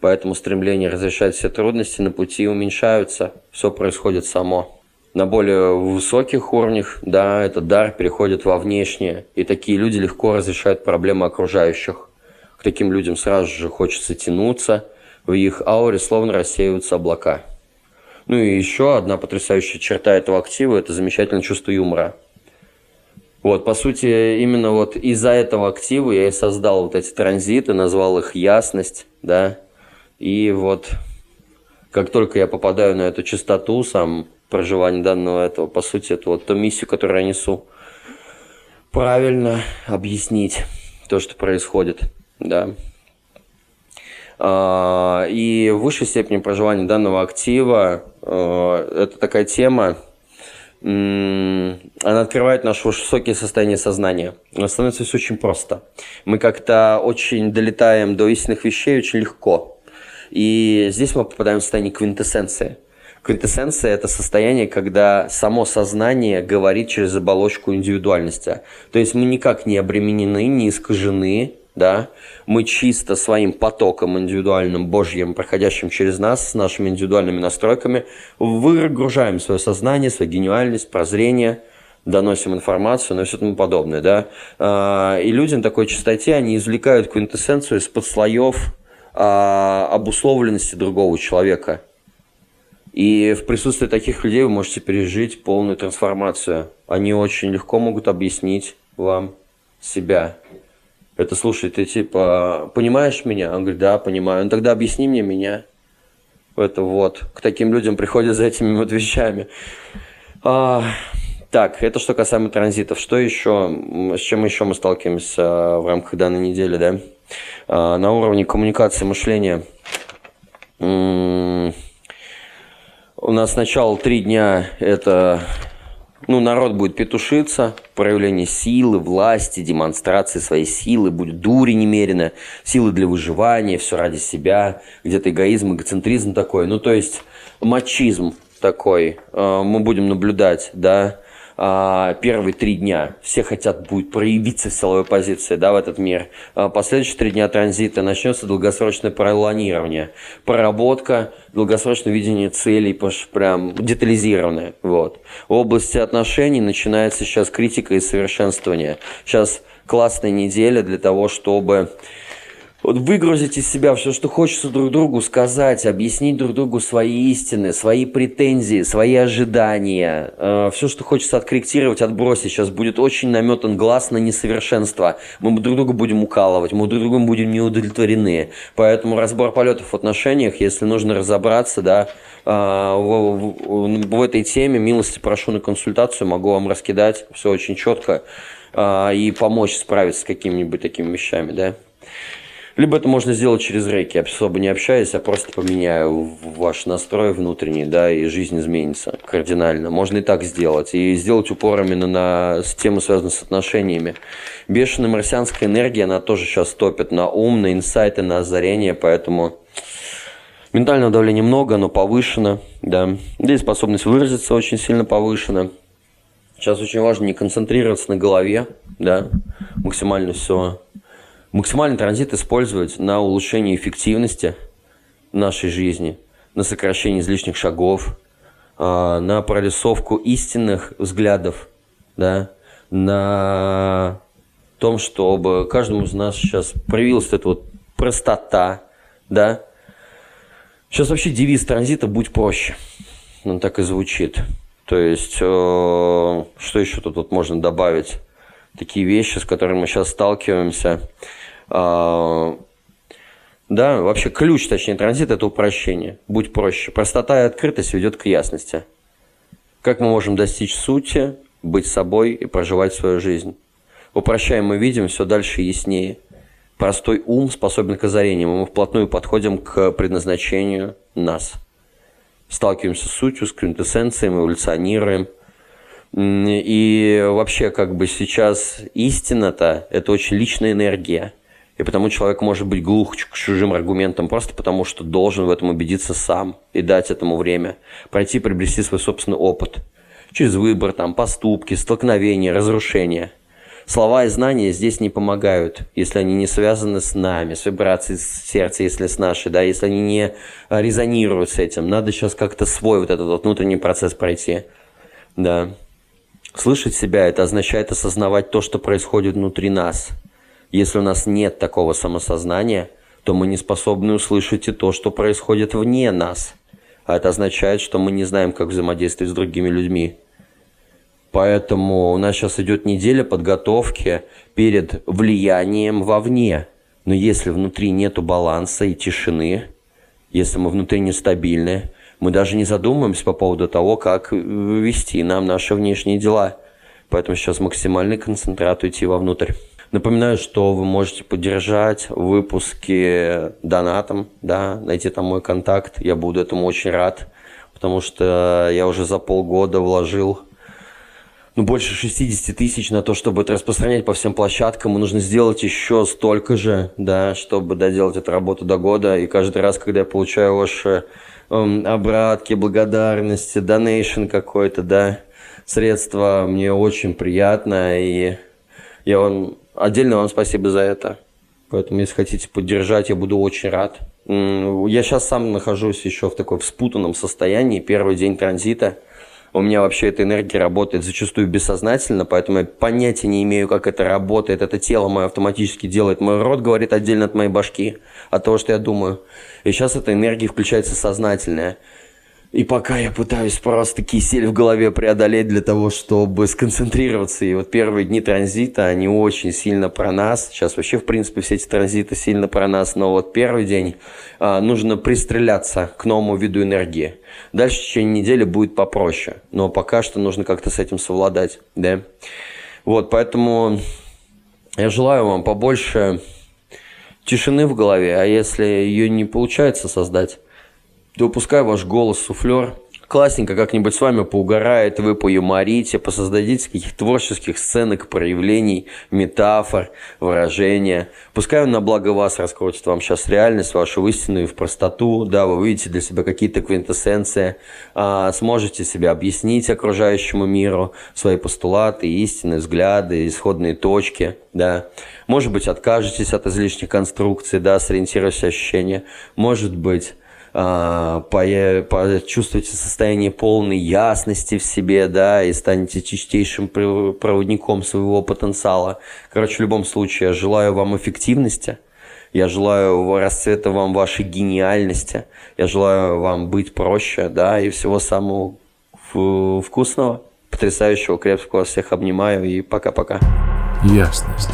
Поэтому стремление разрешать все трудности на пути уменьшаются, все происходит само на более высоких уровнях, да, этот дар переходит во внешнее, и такие люди легко разрешают проблемы окружающих. таким людям сразу же хочется тянуться, в их ауре словно рассеиваются облака. Ну и еще одна потрясающая черта этого актива – это замечательное чувство юмора. Вот, по сути, именно вот из-за этого актива я и создал вот эти транзиты, назвал их ясность, да, и вот как только я попадаю на эту частоту, сам проживание данного этого, по сути, это вот ту миссию, которую я несу, правильно объяснить то, что происходит, да. А, и в высшей степени проживания данного актива э, это такая тема, она открывает наши высокие состояния сознания. Но становится все очень просто. Мы как-то очень долетаем до истинных вещей очень легко. И здесь мы попадаем в состояние квинтэссенции. Квинтэссенция – это состояние, когда само сознание говорит через оболочку индивидуальности. То есть мы никак не обременены, не искажены, да, мы чисто своим потоком индивидуальным, божьим, проходящим через нас, с нашими индивидуальными настройками, выгружаем свое сознание, свою гениальность, прозрение, доносим информацию, ну все тому подобное, да. А, и люди на такой частоте, они извлекают квинтэссенцию из-под слоев а, обусловленности другого человека. И в присутствии таких людей вы можете пережить полную трансформацию. Они очень легко могут объяснить вам себя, это, слушай, ты типа, понимаешь меня? Он говорит, да, понимаю. Ну тогда объясни мне меня. Это вот. К таким людям приходят за этими вот вещами. А, так, это что касаемо транзитов. Что еще, с чем еще мы сталкиваемся а, в рамках данной недели, да? А, на уровне коммуникации, мышления. У нас сначала три дня это ну, народ будет петушиться, проявление силы, власти, демонстрации своей силы, будет дури немерено, силы для выживания, все ради себя, где-то эгоизм, эгоцентризм такой, ну, то есть мачизм такой э, мы будем наблюдать, да, а, первые три дня все хотят будет проявиться в силовой позиции да, в этот мир. А последующие три дня транзита начнется долгосрочное планирование, проработка, долгосрочное видение целей, прям детализированное. Вот. В области отношений начинается сейчас критика и совершенствование. Сейчас классная неделя для того, чтобы выгрузить из себя все, что хочется друг другу сказать, объяснить друг другу свои истины, свои претензии, свои ожидания, э, все, что хочется откорректировать, отбросить. Сейчас будет очень наметан глаз на несовершенство. Мы друг друга будем укалывать, мы друг другу будем неудовлетворены. Поэтому разбор полетов в отношениях, если нужно разобраться, да, э, в, в, в этой теме, милости прошу на консультацию, могу вам раскидать все очень четко э, и помочь справиться с какими-нибудь такими вещами, да. Либо это можно сделать через рейки, особо не общаясь, а просто поменяю ваш настрой внутренний, да, и жизнь изменится кардинально. Можно и так сделать. И сделать упор именно на тему, связанную с отношениями. Бешеная марсианская энергия, она тоже сейчас топит на ум, на инсайты, на озарение, поэтому ментального давления много, но повышено, да. Здесь способность выразиться очень сильно повышена. Сейчас очень важно не концентрироваться на голове, да, максимально все Максимальный транзит использовать на улучшение эффективности нашей жизни, на сокращение излишних шагов, а, на прорисовку истинных взглядов, да, на том, чтобы каждому из нас сейчас проявилась эта вот простота, да. Сейчас вообще девиз транзита «Будь проще». Он так и звучит. То есть, э, что еще тут вот можно добавить? Такие вещи, с которыми мы сейчас сталкиваемся – да, вообще ключ, точнее, транзит – это упрощение. Будь проще. Простота и открытость ведет к ясности. Как мы можем достичь сути, быть собой и проживать свою жизнь? Упрощаем мы видим все дальше яснее. Простой ум способен к озарению. Мы вплотную подходим к предназначению нас. Сталкиваемся с сутью, с квинтэссенцией, эволюционируем. И вообще, как бы сейчас истина-то – это очень личная энергия – и потому человек может быть глух к чужим аргументам просто потому, что должен в этом убедиться сам и дать этому время, пройти, приобрести свой собственный опыт. Через выбор, там, поступки, столкновения, разрушения. Слова и знания здесь не помогают, если они не связаны с нами, с вибрацией сердца, если с нашей, да, если они не резонируют с этим. Надо сейчас как-то свой вот этот вот внутренний процесс пройти. Да. Слышать себя – это означает осознавать то, что происходит внутри нас – Если у нас нет такого самосознания, то мы не способны услышать и то, что происходит вне нас. А это означает, что мы не знаем, как взаимодействовать с другими людьми. Поэтому у нас сейчас идет неделя подготовки перед влиянием вовне. Но если внутри нету баланса и тишины, если мы внутри нестабильны, мы даже не задумываемся по поводу того, как вести нам наши внешние дела. Поэтому сейчас максимальный концентрат уйти вовнутрь. Напоминаю, что вы можете поддержать выпуски донатом, да, найти там мой контакт. Я буду этому очень рад, потому что я уже за полгода вложил ну, больше 60 тысяч на то, чтобы это распространять по всем площадкам. И нужно сделать еще столько же, да, чтобы доделать эту работу до года. И каждый раз, когда я получаю ваши эм, обратки, благодарности, донейшн какой-то, да, средства, мне очень приятно. И я вам Отдельно вам спасибо за это. Поэтому, если хотите поддержать, я буду очень рад. Я сейчас сам нахожусь еще в такой вспутанном состоянии. Первый день транзита. У меня вообще эта энергия работает зачастую бессознательно, поэтому я понятия не имею, как это работает. Это тело мое автоматически делает. Мой рот говорит отдельно от моей башки, от того, что я думаю. И сейчас эта энергия включается сознательная. И пока я пытаюсь просто кисель в голове преодолеть для того, чтобы сконцентрироваться. И вот первые дни транзита, они очень сильно про нас. Сейчас вообще, в принципе, все эти транзиты сильно про нас. Но вот первый день а, нужно пристреляться к новому виду энергии. Дальше в течение недели будет попроще. Но пока что нужно как-то с этим совладать. Да? Вот, поэтому я желаю вам побольше тишины в голове. А если ее не получается создать, да пускай ваш голос суфлер классненько как-нибудь с вами поугарает, вы поюморите, посоздадите каких-то творческих сценок, проявлений, метафор, выражения. Пускай он на благо вас раскрутит вам сейчас реальность, вашу истинную в простоту, да, вы увидите для себя какие-то квинтэссенции, а, сможете себе объяснить окружающему миру свои постулаты, истины, взгляды, исходные точки, да. Может быть, откажетесь от излишних конструкций, да, сориентируясь ощущения. Может быть, почувствуете состояние полной ясности в себе, да, и станете чистейшим проводником своего потенциала. Короче, в любом случае, я желаю вам эффективности, я желаю расцвета вам вашей гениальности, я желаю вам быть проще, да, и всего самого вкусного, потрясающего, крепкого. Всех обнимаю и пока-пока. Ясность.